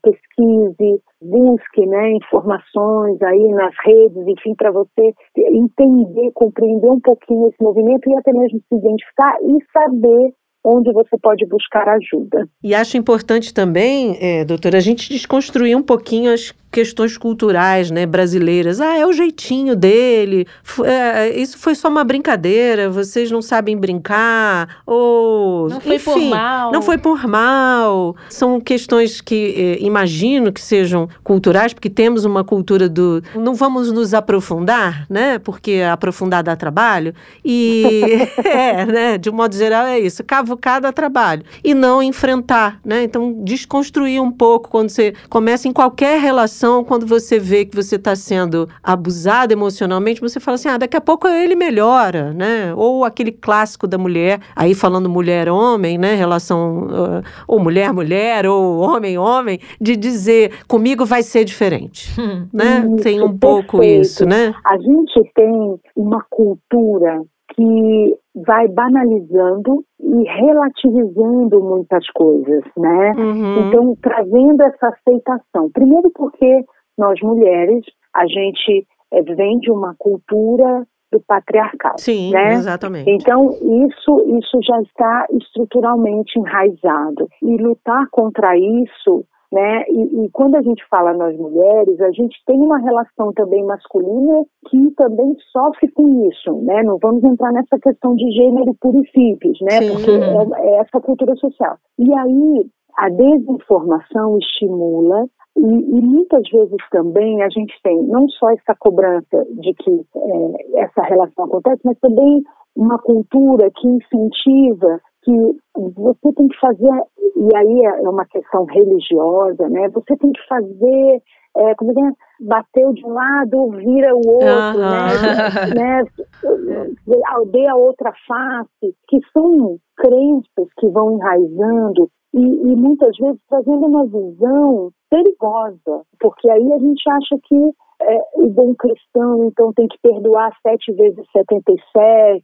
pesquise, busque né, informações aí nas redes, enfim, para você entender, compreender um pouquinho esse movimento e até mesmo se identificar e saber onde você pode buscar ajuda.
E acho importante também, é, doutora, a gente desconstruir um pouquinho as questões culturais, né, brasileiras. Ah, é o jeitinho dele. É, isso foi só uma brincadeira. Vocês não sabem brincar. Ou
não foi
enfim,
por mal.
Não foi por mal. São questões que eh, imagino que sejam culturais, porque temos uma cultura do não vamos nos aprofundar, né? Porque aprofundar dá trabalho. E é, né? De um modo geral é isso. Cavucar dá trabalho e não enfrentar, né? Então desconstruir um pouco quando você começa em qualquer relação quando você vê que você está sendo abusado emocionalmente, você fala assim: ah, daqui a pouco ele melhora, né? Ou aquele clássico da mulher, aí falando mulher-homem, né? Relação, uh, ou mulher-mulher, ou homem-homem, de dizer comigo vai ser diferente, né?
Isso,
tem um pouco
perfeito.
isso, né?
A gente tem uma cultura que vai banalizando e relativizando muitas coisas, né? Uhum. Então, trazendo essa aceitação. Primeiro porque nós mulheres, a gente é, vem de uma cultura do patriarcal.
Sim,
né?
exatamente.
Então, isso, isso já está estruturalmente enraizado. E lutar contra isso né? E, e, quando a gente fala nós mulheres, a gente tem uma relação também masculina que também sofre com isso, né? Não vamos entrar nessa questão de gênero puro e simples, né?
Sim.
Porque é, é essa cultura social. E aí a desinformação estimula e, e, muitas vezes também a gente tem não só essa cobrança de que é, essa relação acontece, mas também uma cultura que incentiva que você tem que fazer, e aí é, é uma questão religiosa, né? Você tem que fazer, é, como é é? Bateu de um lado, vira o outro,
Aham.
né? né? Dê a outra face, que são crenças que vão enraizando e, e, muitas vezes trazendo uma visão perigosa, porque aí a gente acha que é, o bom cristão então tem que perdoar sete vezes 77,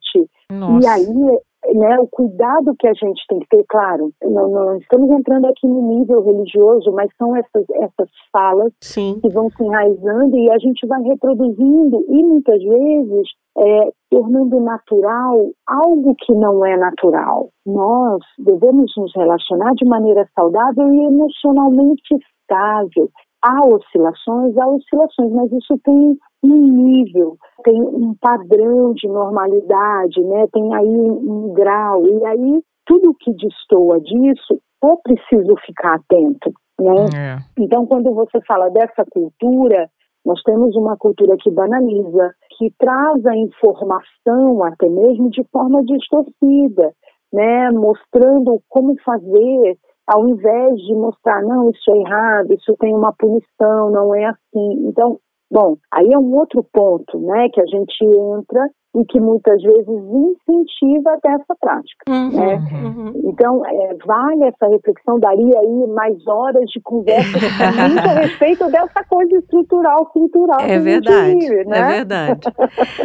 Nossa.
e aí né, o cuidado que a gente tem que ter, claro, não, não, estamos entrando aqui no nível religioso, mas são essas, essas falas
Sim.
que vão se enraizando e a gente vai reproduzindo e muitas vezes é, tornando natural algo que não é natural. Nós devemos nos relacionar de maneira saudável e emocionalmente estável. Há oscilações, há oscilações, mas isso tem um nível, tem um padrão de normalidade, né? tem aí um, um grau, e aí tudo que destoa disso é preciso ficar atento. Né?
É.
Então, quando você fala dessa cultura, nós temos uma cultura que banaliza, que traz a informação até mesmo de forma distorcida, né? mostrando como fazer, ao invés de mostrar, não, isso é errado, isso tem uma punição, não é assim. Então, Bom, aí é um outro ponto, né, que a gente entra e que muitas vezes incentiva até essa prática.
Uhum,
né?
uhum.
Então, é, vale essa reflexão, daria aí mais horas de conversa muito a respeito dessa coisa estrutural, cultural.
É verdade,
vive, né?
é verdade.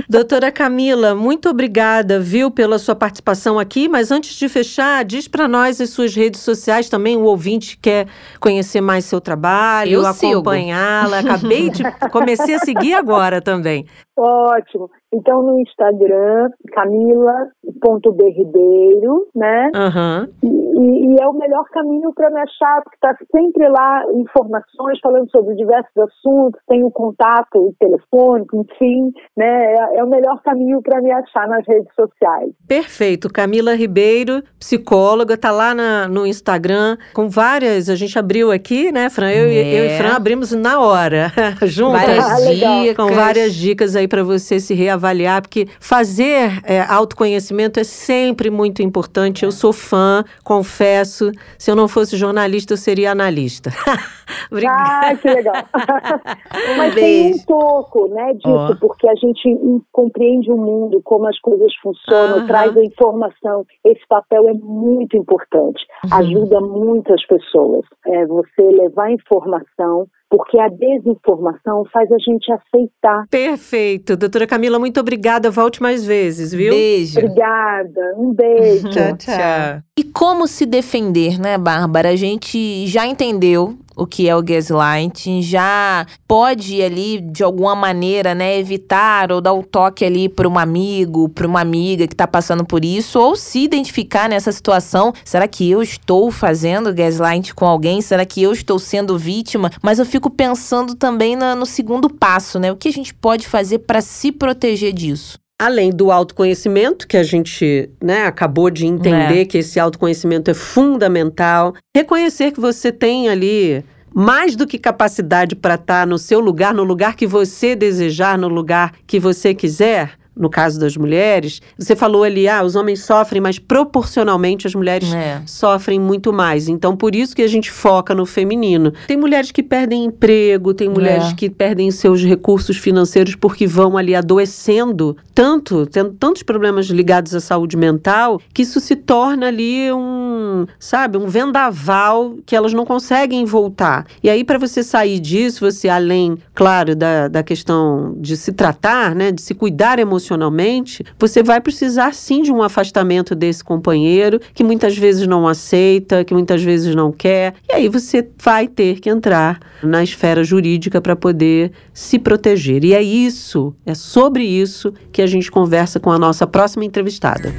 Doutora Camila, muito obrigada, viu, pela sua participação aqui, mas antes de fechar, diz para nós as suas redes sociais também, o ouvinte quer conhecer mais seu trabalho, acompanhá-la. Acabei de, comecei a seguir agora também.
Ótimo. Então, no Instagram, camila.berribeiro, né?
Aham.
E, e- é o melhor caminho para me achar, porque está sempre lá informações falando sobre diversos assuntos, tem o contato telefônico, enfim, né? É, é o melhor caminho para me achar nas redes sociais.
Perfeito. Camila Ribeiro, psicóloga, tá lá na- no Instagram com várias. A gente abriu aqui, né, Fran? Eu, e-
É.
eu e Fran abrimos na hora, juntas.
Várias
Ah,
dicas.
Com várias dicas aí para você se reavaliar, porque fazer é, autoconhecimento é sempre muito importante. Eu sou fã, confesso. Se eu não fosse jornalista, eu seria analista. Obrigada.
Ah, que legal. Mas tem um
beijo.
pouco, né, disso,
Ó.
porque a gente compreende o mundo, como as coisas funcionam, traz a informação. Esse papel é muito importante,
Uhum.
ajuda muitas pessoas. É, você levar informação, porque a desinformação faz a gente aceitar.
Perfeito. Doutora Camila, muito obrigada. Volte mais vezes, viu?
Beijo.
Obrigada, um beijo.
Tchau, tchau.
E como se defender, né, Bárbara? A gente já entendeu o que é o gaslighting, já pode ali, de alguma maneira, né, evitar ou dar o toque ali para um amigo, para uma amiga que está passando por isso, ou se identificar nessa situação. Será que eu estou fazendo gaslight com alguém? Será que eu estou sendo vítima? Mas eu fico pensando também no segundo passo, né? O que a gente pode fazer para se proteger disso?
Além do autoconhecimento, que a gente né, acabou de entender que esse autoconhecimento é fundamental, reconhecer que você tem ali mais do que capacidade para estar no seu lugar, no lugar que você desejar, no lugar que você quiser. No caso das mulheres, você falou ali, ah, os homens sofrem, mas proporcionalmente as mulheres
É.
sofrem muito mais. Então, por isso que a gente foca no feminino. Tem mulheres que perdem emprego, tem mulheres
É.
que perdem seus recursos financeiros porque vão ali adoecendo tanto, tendo tantos problemas ligados à saúde mental, que isso se torna ali um, sabe, um vendaval que elas não conseguem voltar. E aí, para você sair disso, você, além, claro, da, da questão de se tratar, né, de se cuidar emocionalmente, emocionalmente, você vai precisar sim de um afastamento desse companheiro que muitas vezes não aceita, que muitas vezes não quer. E aí você vai ter que entrar na esfera jurídica para poder se proteger. E é isso, é sobre isso que a gente conversa com a nossa próxima entrevistada.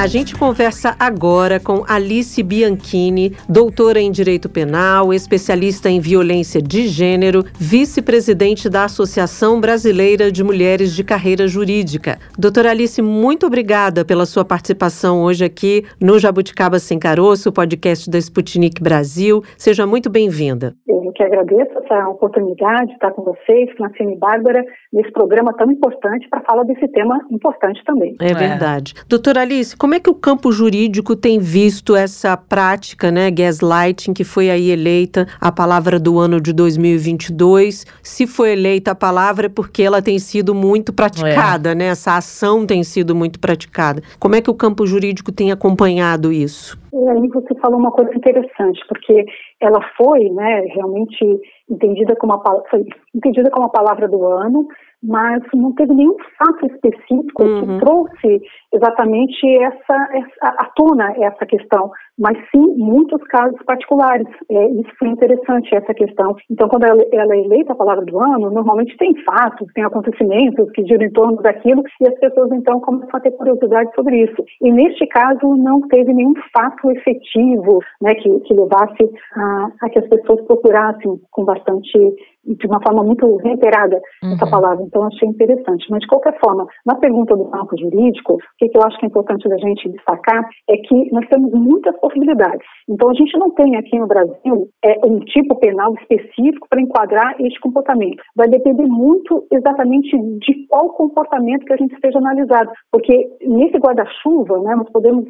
A gente conversa agora com Alice Bianchini, doutora em Direito Penal, especialista em violência de gênero, vice-presidente da Associação Brasileira de Mulheres de Carreira Jurídica. Doutora Alice, muito obrigada pela sua participação hoje aqui no Jabuticaba Sem Caroço, podcast da Sputnik Brasil. Seja muito bem-vinda.
Eu que agradeço essa oportunidade de estar com vocês, Francine e Bárbara, nesse programa tão importante para falar desse tema importante também.
É verdade. É. Doutora Alice, como é que o campo jurídico tem visto essa prática, né, gaslighting, que foi aí eleita a palavra do ano de 2022? Se foi eleita a palavra é porque ela tem sido muito praticada, é. né? Essa ação tem sido muito praticada. Como é que o campo jurídico tem acompanhado isso?
E aí você falou uma coisa interessante, porque ela foi, né, realmente entendida como a, foi entendida como a palavra do ano, mas não teve nenhum fato específico uhum. que trouxe exatamente essa, essa à tona essa questão, mas sim muitos casos particulares. É, isso foi interessante essa questão. Então, quando ela, ela, é eleita a palavra do ano, normalmente tem fatos, tem acontecimentos que giram em torno daquilo e as pessoas então começam a ter curiosidade sobre isso. E neste caso não teve nenhum fato efetivo, né, que, que levasse a, a que as pessoas procurassem com bastante de uma forma muito reiterada uhum. essa palavra, então achei interessante. Mas, de qualquer forma, na pergunta do campo jurídico, o que, que eu acho que é importante da gente destacar é que nós temos muitas possibilidades. Então, a gente não tem aqui no Brasil é, um tipo penal específico para enquadrar este comportamento. Vai depender muito exatamente de qual comportamento que a gente esteja analisado, porque nesse guarda-chuva, né, nós podemos,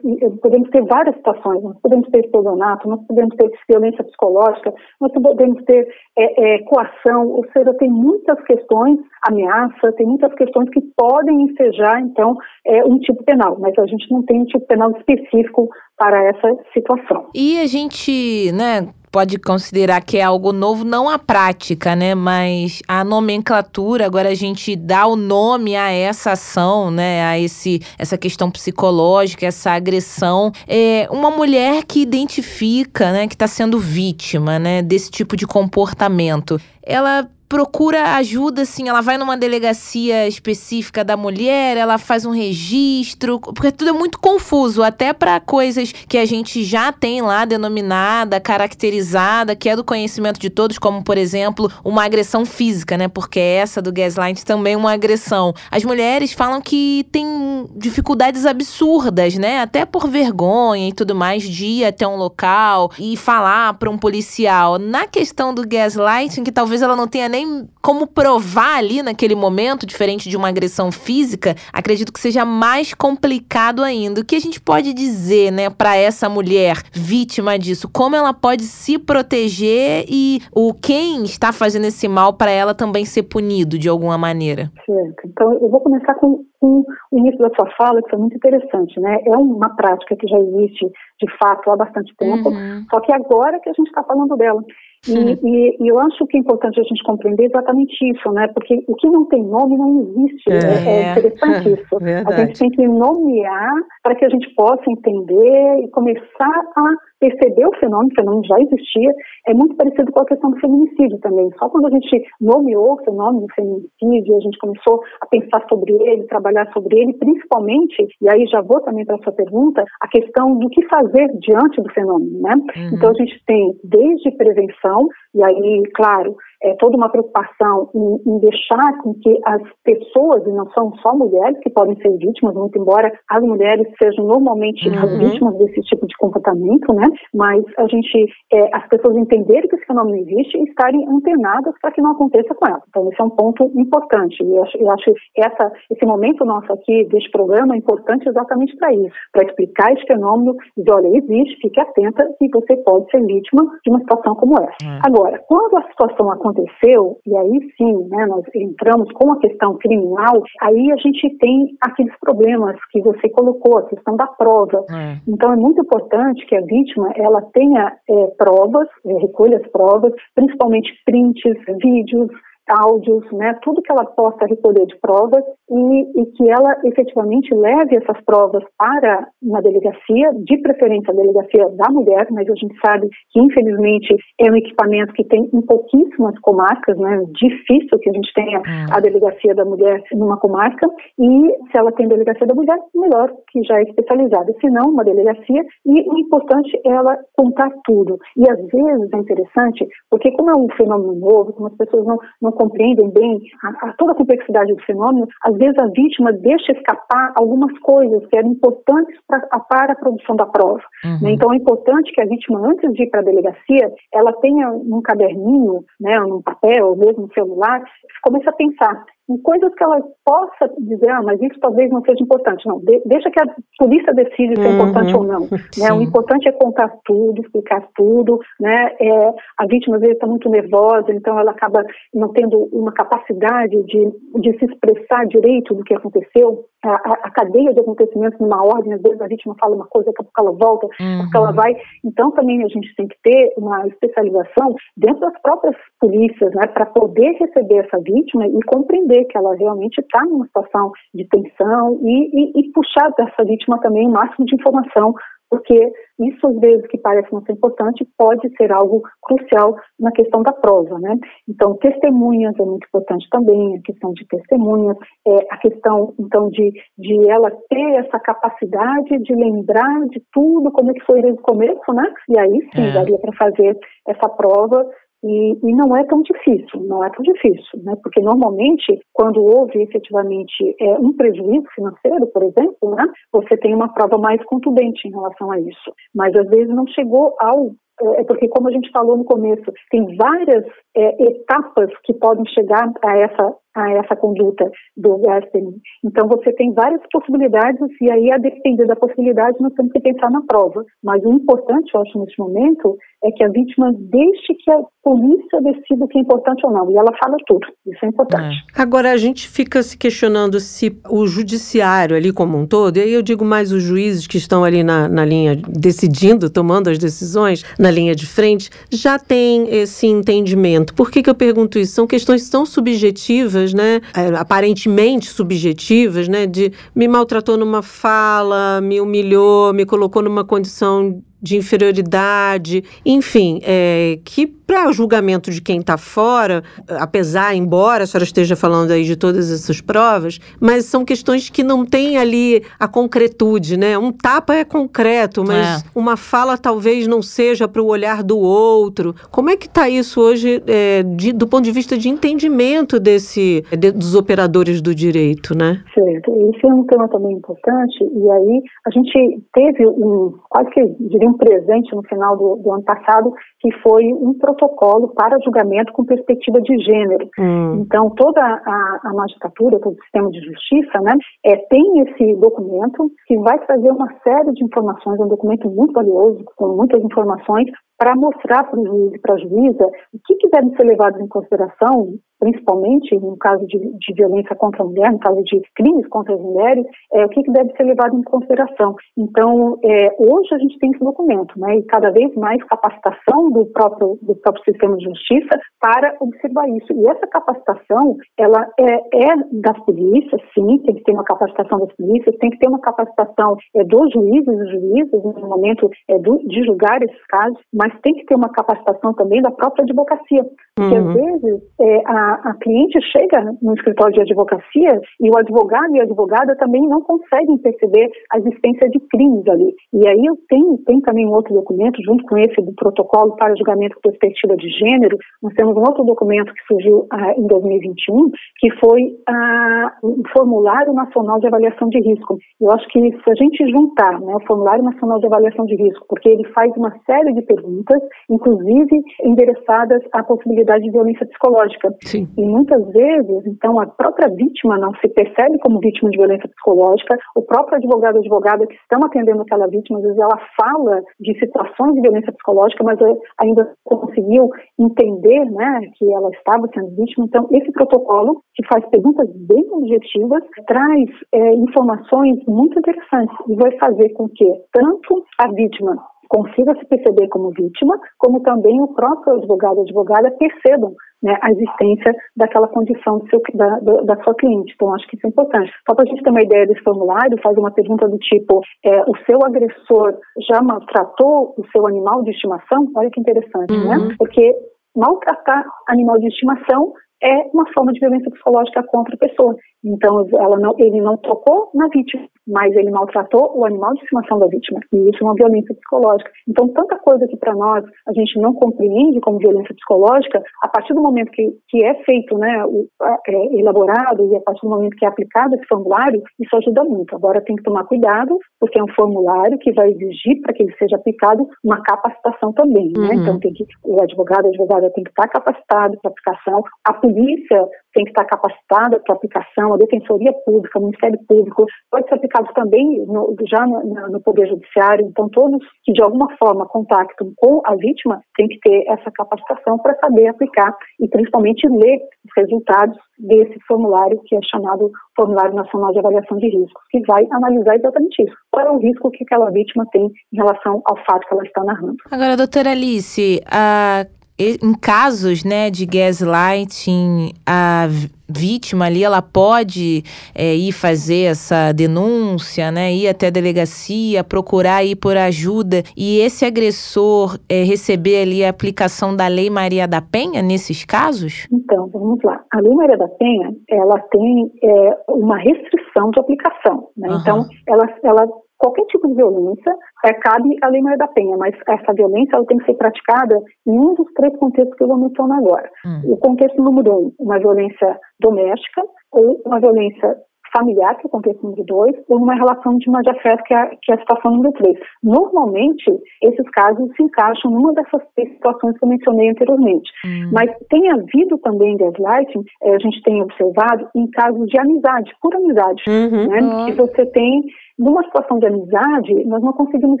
podemos ter várias situações. Nós podemos ter estelionato, nós podemos ter violência psicológica, nós podemos ter é, é, coação ou seja, tem muitas questões, ameaça, tem muitas questões que podem ensejar, então, é, um tipo penal, mas a gente não tem um tipo penal específico para essa situação.
E a gente, né, pode considerar que é algo novo, não a prática, né? Mas a nomenclatura, agora a gente dá o nome a essa ação, né? A esse, essa questão psicológica, essa agressão. É uma mulher que identifica, né? Que está sendo vítima, né? Desse tipo de comportamento. Ela procura ajuda, assim, ela vai numa delegacia específica da mulher, ela faz um registro, porque tudo é muito confuso, até para coisas que a gente já tem lá denominada, caracterizada, que é do conhecimento de todos, como, por exemplo, uma agressão física, né? Porque essa do gaslight também é uma agressão. As mulheres falam que tem dificuldades absurdas, né? Até por vergonha e tudo mais, de ir até um local e falar para um policial. Na questão do gaslighting, que talvez ela não tenha nem nem como provar ali naquele momento, diferente de uma agressão física, acredito que seja mais complicado ainda. O que a gente pode dizer, né, para essa mulher vítima disso? Como ela pode se proteger e o quem está fazendo esse mal para ela também ser punido de alguma maneira?
Certo. Então, eu vou começar com, com o início da sua fala, que foi muito interessante, né? É uma prática que já existe de fato há bastante tempo, uhum. só que agora que a gente está falando dela. E, e, e, eu acho que é importante a gente compreender exatamente isso, né? Porque o que não tem nome não existe. É, é, é interessante isso. Verdade. A gente tem que nomear para que a gente possa entender e começar a perceber o fenômeno, o fenômeno já existia, é muito parecido com a questão do feminicídio também. Só quando a gente nomeou o fenômeno do feminicídio, a gente começou a pensar sobre ele, trabalhar sobre ele, principalmente, e aí já vou também para a sua pergunta, a questão do que fazer diante do fenômeno, né? Uhum. Então a gente tem desde prevenção, e aí, claro, é, toda uma preocupação em, em, deixar com que as pessoas, e não são só mulheres que podem ser vítimas, muito embora as mulheres sejam normalmente uhum. as vítimas desse tipo de comportamento, né? Mas a gente, é, as pessoas entenderem que esse fenômeno existe e estarem antenadas para que não aconteça com ela. Então, esse é um ponto importante. E eu acho, eu acho essa, esse momento nosso aqui, deste programa, é importante exatamente para isso, para explicar esse fenômeno, dizer, olha, existe, fique atenta e você pode ser vítima de uma situação como essa. Uhum. Agora, quando a situação acontece, aconteceu, e aí sim, né, nós entramos com a questão criminal, aí a gente tem aqueles problemas que você colocou, a questão da prova. É. Então é muito importante que a vítima ela tenha é, provas, é, recolha as provas, principalmente prints, vídeos, áudios, né, tudo que ela possa recolher de provas e, e, que ela efetivamente leve essas provas para uma delegacia, de preferência a delegacia da mulher, mas a gente sabe que infelizmente é um equipamento que tem em pouquíssimas comarcas, né, difícil que a gente tenha hum. a delegacia da mulher numa comarca e se ela tem delegacia da mulher, melhor que já é especializada, se não uma delegacia e o importante é ela contar tudo e às vezes é interessante porque como é um fenômeno novo, como as pessoas não, não compreendem bem a, a toda a complexidade do fenômeno, às vezes a vítima deixa escapar algumas coisas que eram importantes pra, para a produção da prova. Uhum. Né? Então é importante que a vítima, antes de ir para a delegacia, ela tenha um caderninho, né, num papel, ou mesmo no celular, comece a pensar em coisas que ela possa dizer, ah, mas isso talvez não seja importante. Não, de, deixa que a polícia decide se é uhum. importante ou não. Né? O importante é contar tudo, explicar tudo. Né? É, a vítima às vezes está muito nervosa, então ela acaba não tendo uma capacidade de, de se expressar direito do que aconteceu. A, a, a, cadeia de acontecimentos numa ordem, às vezes a vítima fala uma coisa, daqui a pouco ela volta, uhum. ela vai. Então também a gente tem que ter uma especialização dentro das próprias polícias, né, para poder receber essa vítima e compreender que ela realmente está numa situação de tensão e, e, e puxar dessa vítima também o máximo de informação porque isso às vezes que parece não ser importante pode ser algo crucial na questão da prova, né? Então testemunhas é muito importante também, a questão de testemunhas, é, a questão então de, de ela ter essa capacidade de lembrar de tudo como é que foi desde o começo, né? E aí sim é. daria para fazer essa prova e, e, não é tão difícil, não é tão difícil, né? Porque normalmente, quando houve efetivamente é, um prejuízo financeiro, por exemplo, né, você tem uma prova mais contundente em relação a isso. Mas às vezes não chegou ao é, é porque como a gente falou no começo, tem várias é, etapas que podem chegar a essa a essa conduta do Gasperi. Então, você tem várias possibilidades e aí, a depender da possibilidade, nós temos que pensar na prova. Mas o importante, eu acho, nesse momento, é que a vítima deixe que a polícia decida o que é importante ou não. E ela fala tudo. Isso é importante.
É. Agora, a gente fica se questionando se o judiciário ali como um todo, e aí eu digo mais os juízes que estão ali na, na linha decidindo, tomando as decisões, na linha de frente, já tem esse entendimento. Por que, que eu pergunto isso? São questões tão subjetivas né? É, aparentemente subjetivas, né? De me maltratou numa fala, me humilhou, me colocou numa condição de inferioridade, enfim, é, que para julgamento de quem está fora, apesar, embora a senhora esteja falando aí de todas essas provas, mas são questões que não têm ali a concretude, né? Um tapa é concreto, mas é. uma fala talvez não seja para o olhar do outro. Como é que está isso hoje é, de, do ponto de vista de entendimento desse de, dos operadores do direito, né?
Certo. Esse é um tema também importante e aí a gente teve um quase que um presente no final do, do ano passado que foi um protocolo para julgamento com perspectiva de gênero. Hum. Então, toda a, a magistratura, todo o sistema de justiça, né, é, tem esse documento que vai trazer uma série de informações, é um documento muito valioso, com muitas informações, para mostrar para o juiz e para a juíza o que, que deve ser levado em consideração principalmente no caso de, de, violência contra a mulher, no caso de crimes contra as mulheres, é, o que, que deve ser levado em consideração. Então, é, hoje a gente tem esse documento, né, e cada vez mais capacitação do próprio, do próprio sistema de justiça para observar isso. E essa capacitação, ela é, é das polícias, sim, tem que ter uma capacitação das polícias, tem que ter uma capacitação é, dos juízes e juízes no momento é, do, de julgar esses casos, mas tem que ter uma capacitação também da própria advocacia, uhum. às vezes é, a a, cliente chega no escritório de advocacia e o advogado e a advogada também não conseguem perceber a existência de crimes ali. E aí eu tenho, tem também um outro documento, junto com esse do protocolo para julgamento com perspectiva de gênero, nós temos um outro documento que surgiu ah, em 2021, que foi ah, o Formulário Nacional de Avaliação de Risco. Eu acho que se a gente juntar né, o Formulário Nacional de Avaliação de Risco, porque ele faz uma série de perguntas, inclusive endereçadas à possibilidade de violência psicológica. Sim. Sim. E muitas vezes, então, a própria vítima não se percebe como vítima de violência psicológica, o próprio advogado ou advogada que estão atendendo aquela vítima, às vezes ela fala de situações de violência psicológica, mas ainda conseguiu entender né, que ela estava sendo vítima. Então, esse protocolo, que faz perguntas bem objetivas, traz é, informações muito interessantes e vai fazer com que tanto a vítima consiga se perceber como vítima, como também o próprio advogado, advogada percebam né, a existência daquela condição seu, da, da, sua cliente. Então, acho que isso é importante. Só para a gente ter uma ideia desse formulário, faz uma pergunta do tipo: é, o seu agressor já maltratou o seu animal de estimação? Olha que interessante, né? uhum. né? Porque maltratar animal de estimação é uma forma de violência psicológica contra a pessoa. Então, não, ele não tocou na vítima, mas ele maltratou o animal de estimação da vítima. E isso é uma violência psicológica. Então, tanta coisa que para nós a gente não compreende como violência psicológica, a partir do momento que, que é feito, né, o, é elaborado e a partir do momento que é aplicado esse formulário, isso ajuda muito. Agora tem que tomar cuidado, porque é um formulário que vai exigir para que ele seja aplicado uma capacitação também. Né? Uhum. Então, tem que, o advogado, a advogada tem que estar capacitado para aplicação, a polícia tem que estar capacitada para aplicação, a Defensoria Pública, o Ministério Público, pode ser aplicado também no, já no, no, Poder Judiciário. Então, todos que de alguma forma contactam com a vítima têm que ter essa capacitação para saber aplicar e principalmente ler os resultados desse formulário que é chamado Formulário Nacional de Avaliação de Riscos, que vai analisar exatamente isso. Qual é o risco que aquela vítima tem em relação ao fato que ela está narrando.
Agora, doutora Alice, a em casos né, de gaslighting, a vítima ali ela pode é, ir fazer essa denúncia, né, ir até a delegacia, procurar ir por ajuda e esse agressor é, receber ali a aplicação da Lei Maria da Penha nesses casos?
Então, vamos lá. A Lei Maria da Penha, ela tem é, uma restrição de aplicação. Né? Uhum. Então, ela, ela qualquer tipo de violência é, cabe a Lei Maria da Penha, mas essa violência ela tem que ser praticada em um dos três contextos que eu vou mencionar agora. Hum. O contexto número um, uma violência doméstica ou uma violência familiar, que é o contexto número dois, ou uma relação de má afeto, que é, que é a situação número três. Normalmente, esses casos se encaixam numa dessas três situações que eu mencionei anteriormente. Hum. Mas tem havido também gaslighting, é, a gente tem observado, em casos de amizade, por amizade, uhum. né, que você tem numa situação de amizade, nós não conseguimos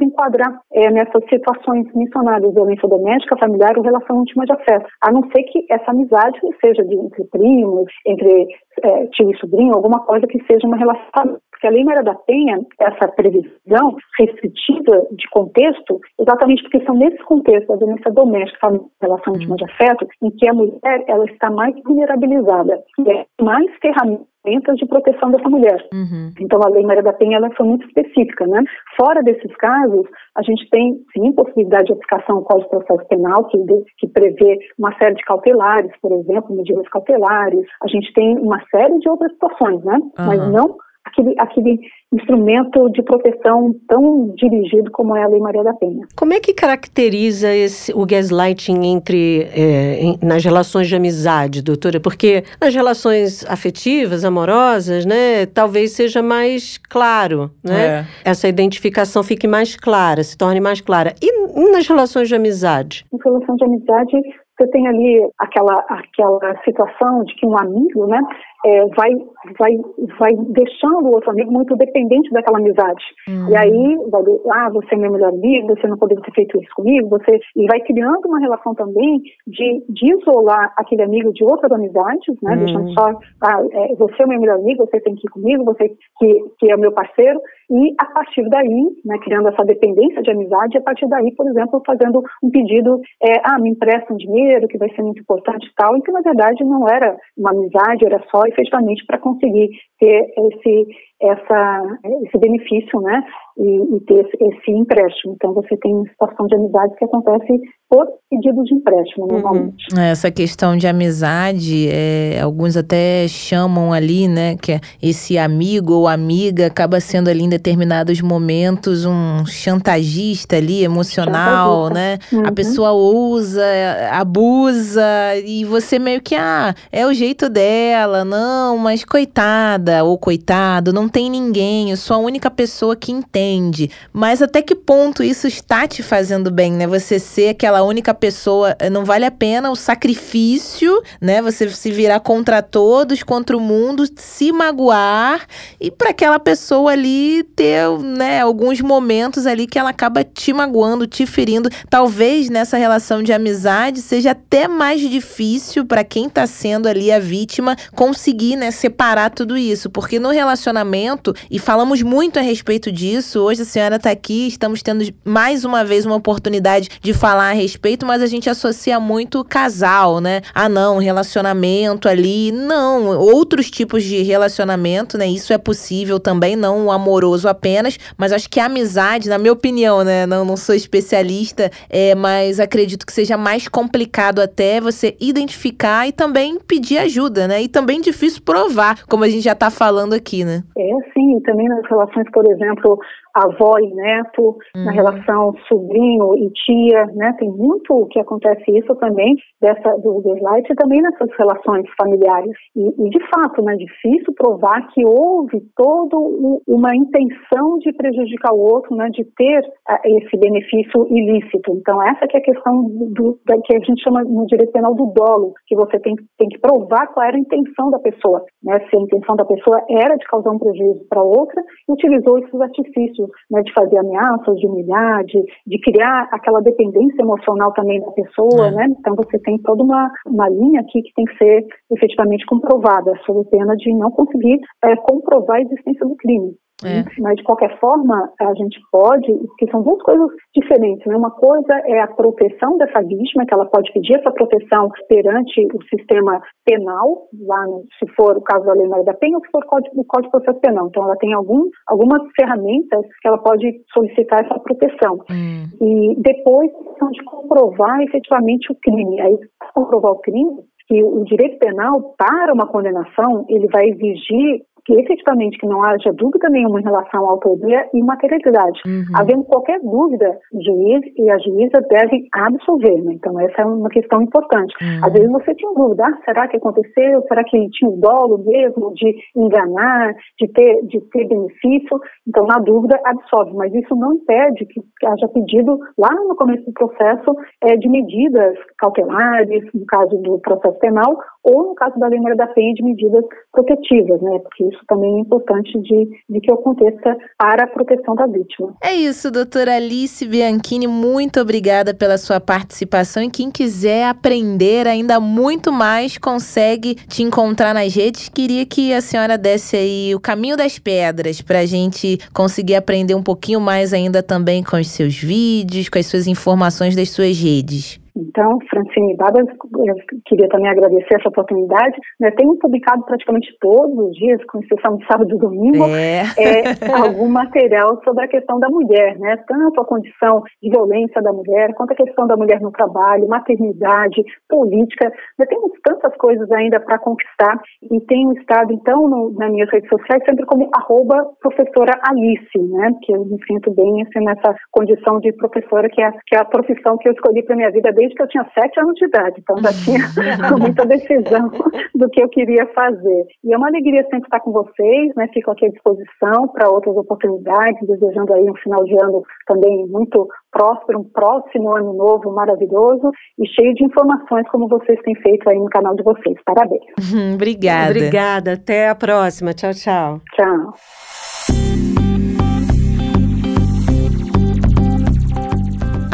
enquadrar é, nessas situações mencionadas, violência doméstica, familiar ou relação íntima de afeto, a não ser que essa amizade seja de, entre primos, entre é, tio e sobrinho, alguma coisa que seja uma relação. Porque a Lei Maria da Penha, essa previsão restritiva de contexto, exatamente porque são nesses contextos da violência doméstica, relação íntima de afeto, em que a mulher ela está mais vulnerabilizada, e é mais ferramenta ferramentas de proteção dessa mulher. Uhum. Então, a Lei Maria da Penha ela foi muito específica, né? Fora desses casos, a gente tem, sim, possibilidade de aplicação ao Código de Processo Penal, que, que prevê uma série de cautelares, por exemplo, medidas cautelares. A gente tem uma série de outras situações, né? Uhum. Mas não aquele, aquele instrumento de proteção tão dirigido como é a Lei Maria da Penha.
Como é que caracteriza esse, o gaslighting entre é, em, nas relações de amizade, doutora? Porque nas relações afetivas, amorosas, né, talvez seja mais claro, né? É. Essa identificação fique mais clara, se torne mais clara. E nas relações de amizade?
Em relação de amizade, você tem ali aquela, aquela situação de que um amigo, né, é, vai, vai, vai deixando o outro amigo muito dependente daquela amizade. Uhum. E aí, vai, ah, você é meu melhor amigo, você não poderia ter feito isso comigo, você e vai criando uma relação também de, de isolar aquele amigo de outras amizades, né, uhum. deixando só, ah, é, você é meu melhor amigo, você tem que ir comigo, você que, que é o meu parceiro, e a partir daí, né, criando essa dependência de amizade, a partir daí, por exemplo, fazendo um pedido, é, ah, me empresta um dinheiro, que vai ser muito importante e tal, e que na verdade não era uma amizade, era só efetivamente para conseguir ter esse, essa, esse benefício, né? E, e ter esse, empréstimo. Então você tem situação de amizade que acontece por pedido de empréstimo, uhum. normalmente.
Uhum. Essa questão de amizade, é, alguns até chamam ali, né? Que é esse amigo ou amiga acaba sendo ali em determinados momentos um chantagista ali, emocional, chantagista. né? Uhum. A pessoa usa, abusa e você meio que, ah, é o jeito dela, não, mas coitada ou coitado, não tem ninguém, eu sou a única pessoa que entende. Mas até que ponto isso está te fazendo bem, né? Você ser aquela única pessoa, eh, não vale a pena o sacrifício, né? Você se virar contra todos, contra o mundo, se magoar e para aquela pessoa ali ter, né, alguns momentos ali que ela acaba te magoando, te ferindo. Talvez nessa relação de amizade seja até mais difícil para quem tá sendo ali a vítima conseguir, né, separar tudo isso, porque no relacionamento relacionamento e falamos muito a respeito disso. Hoje a senhora está aqui, estamos tendo mais uma vez uma oportunidade de falar a respeito, mas a gente associa muito casal, né? Ah, não, relacionamento ali. Não, outros tipos de relacionamento, né? Isso é possível também, não o amoroso apenas, mas acho que a amizade, na minha opinião, né? Não, não sou especialista, é, mas acredito que seja mais complicado até você identificar e também pedir ajuda, né? E também difícil provar, como a gente já está falando aqui, né?
É, sim, também nas relações, por exemplo, avó e neto, uhum. na relação sobrinho e tia, né? Tem muito que acontece isso também dessa do gaslight e também nessas relações familiares. E, e, de fato, né, é difícil provar que houve toda uma intenção de prejudicar o outro, né, de ter uh, esse benefício ilícito. Então essa que é a questão do, do que a gente chama no direito penal do dolo, que você tem, tem que provar qual era a intenção da pessoa, né? Se a intenção da pessoa era de causar um prejuízo para outra, utilizou esses artifícios né, de fazer ameaças, de humilhar, de, de, criar aquela dependência emocional também da pessoa, é. né? Então você tem toda uma, uma linha aqui que tem que ser efetivamente comprovada, sob pena de não conseguir é, comprovar a existência do crime. É. Mas, de qualquer forma, a gente pode, que são duas coisas diferentes. Né? Uma coisa é a proteção dessa vítima, que ela pode pedir essa proteção perante o sistema penal, lá se for o caso da Lei Maria da Penha, ou se for o Código, o Código de Processo Penal. Então, ela tem algum, algumas ferramentas que ela pode solicitar essa proteção. Hum. E depois, são de comprovar efetivamente o crime. Aí, comprovar o crime, que o direito penal, para uma condenação, ele vai exigir que efetivamente que não haja dúvida nenhuma em relação à autoria e materialidade. Uhum. Havendo qualquer dúvida, o juiz e a juíza devem absolver. Né? Então, essa é uma questão importante. Uhum. Às vezes você tinha dúvida, ah, será que aconteceu? Será que ele tinha o dolo mesmo de enganar, de ter, de ter benefício? Então, na dúvida, absolve. Mas isso não impede que, que haja pedido lá no começo do processo é, de medidas cautelares, no caso do processo penal, ou no caso da Lei Maria da Penha, de medidas protetivas, né? Porque isso também é importante de, de que aconteça para a proteção da vítima.
É isso, doutora Alice Bianchini, muito obrigada pela sua participação e quem quiser aprender ainda muito mais consegue te encontrar nas redes. Queria que a senhora desse aí o caminho das pedras para a gente conseguir aprender um pouquinho mais ainda também com os seus vídeos, com as suas informações das suas redes.
Então, Francine Babas, eu queria também agradecer essa oportunidade. Né, tenho publicado praticamente todos os dias, com exceção de sábado e domingo, é. É, algum material sobre a questão da mulher, né? tanto a condição de violência da mulher, quanto a questão da mulher no trabalho, maternidade, política. Nós temos tantas coisas ainda para conquistar e tenho estado, então, no, nas minhas redes sociais sempre como arroba professora Alice, né? que eu me sinto bem assim, nessa condição de professora, que é, que é a profissão que eu escolhi para minha vida desde desde que eu tinha sete anos de idade, então já tinha muita decisão do que eu queria fazer. E é uma alegria sempre estar com vocês, né? Fico aqui à disposição para outras oportunidades, desejando aí um final de ano também muito próspero, um próximo ano novo maravilhoso e cheio de informações como vocês têm feito aí no canal de vocês. Parabéns.
Obrigada.
Obrigada. Até a próxima. Tchau, tchau.
Tchau.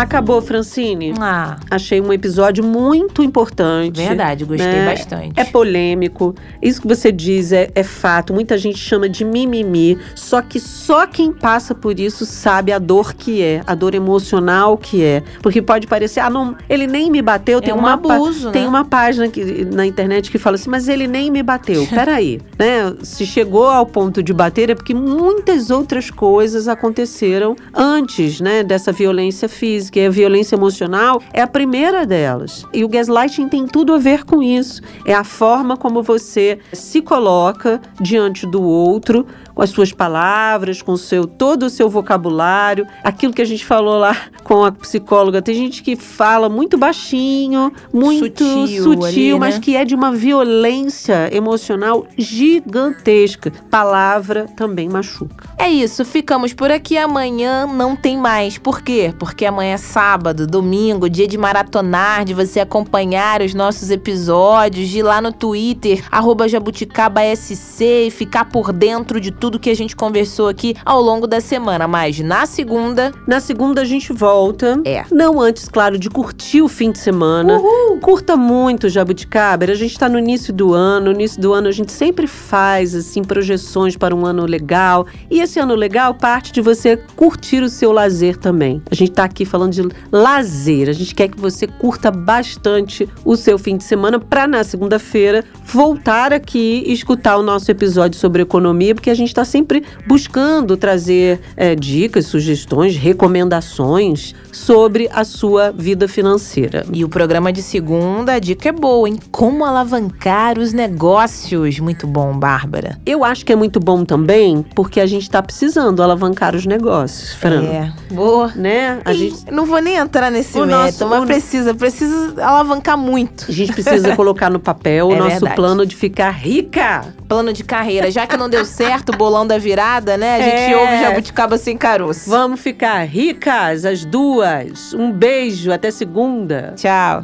Acabou, Francine.
Ah.
Achei um episódio muito importante.
Verdade, gostei né? bastante.
É polêmico. Isso que você diz é, é, fato. Muita gente chama de mimimi. Só que só quem passa por isso sabe a dor que é, a dor emocional que é. Porque pode parecer, ah, não, ele nem me bateu. Tem
é um
uma
abuso, né?
Tem uma página que, na internet que fala assim, mas ele nem me bateu. Peraí, né? Se chegou ao ponto de bater é porque muitas outras coisas aconteceram antes, né, dessa violência física que é a violência emocional, é a primeira delas. E o gaslighting tem tudo a ver com isso. É a forma como você se coloca diante do outro, com as suas palavras, com o seu, todo o seu vocabulário, aquilo que a gente falou lá com a psicóloga. Tem gente que fala muito baixinho, muito sutil, sutil ali, mas né? que é de uma violência emocional gigantesca. Palavra também machuca.
É isso, ficamos por aqui. Amanhã não tem mais. Por quê? Porque amanhã sábado, domingo, dia de maratonar, de você acompanhar os nossos episódios, de ir lá no Twitter, jabuticabasc e ficar por dentro de tudo que a gente conversou aqui ao longo da semana. Mas na segunda.
Na segunda a gente volta.
É.
Não antes, claro, de curtir o fim de semana.
Uhul.
Curta muito Jabuticaba. A gente tá no início do ano. No início do ano a gente sempre faz, assim, projeções para um ano legal. E esse ano legal parte de você curtir o seu lazer também. A gente tá aqui falando de lazer. A gente quer que você curta bastante o seu fim de semana para na segunda-feira voltar aqui e escutar o nosso episódio sobre economia, porque a gente está sempre buscando trazer é, dicas, sugestões, recomendações sobre a sua vida financeira.
E o programa de segunda, a dica é boa, hein? Como alavancar os negócios. Muito bom, Bárbara.
Eu acho que é muito bom também, porque a gente está precisando alavancar os negócios, Fran.
É, boa.
Né? A gente,
Não vou nem entrar nesse
O
mérito,
nosso-
mas
o-
precisa, precisa alavancar muito.
a gente precisa colocar no papel o
É
nosso
verdade.
plano de ficar rica.
Plano de carreira. Já que não deu certo o bolão da virada, né? A gente
É.
ouve Jabuticaba sem caroço.
Vamos ficar ricas, as duas. Um beijo, até segunda.
Tchau.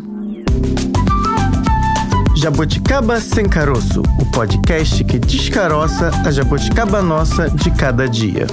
Jabuticaba Sem Caroço, o podcast que descaroça a jabuticaba nossa de cada dia.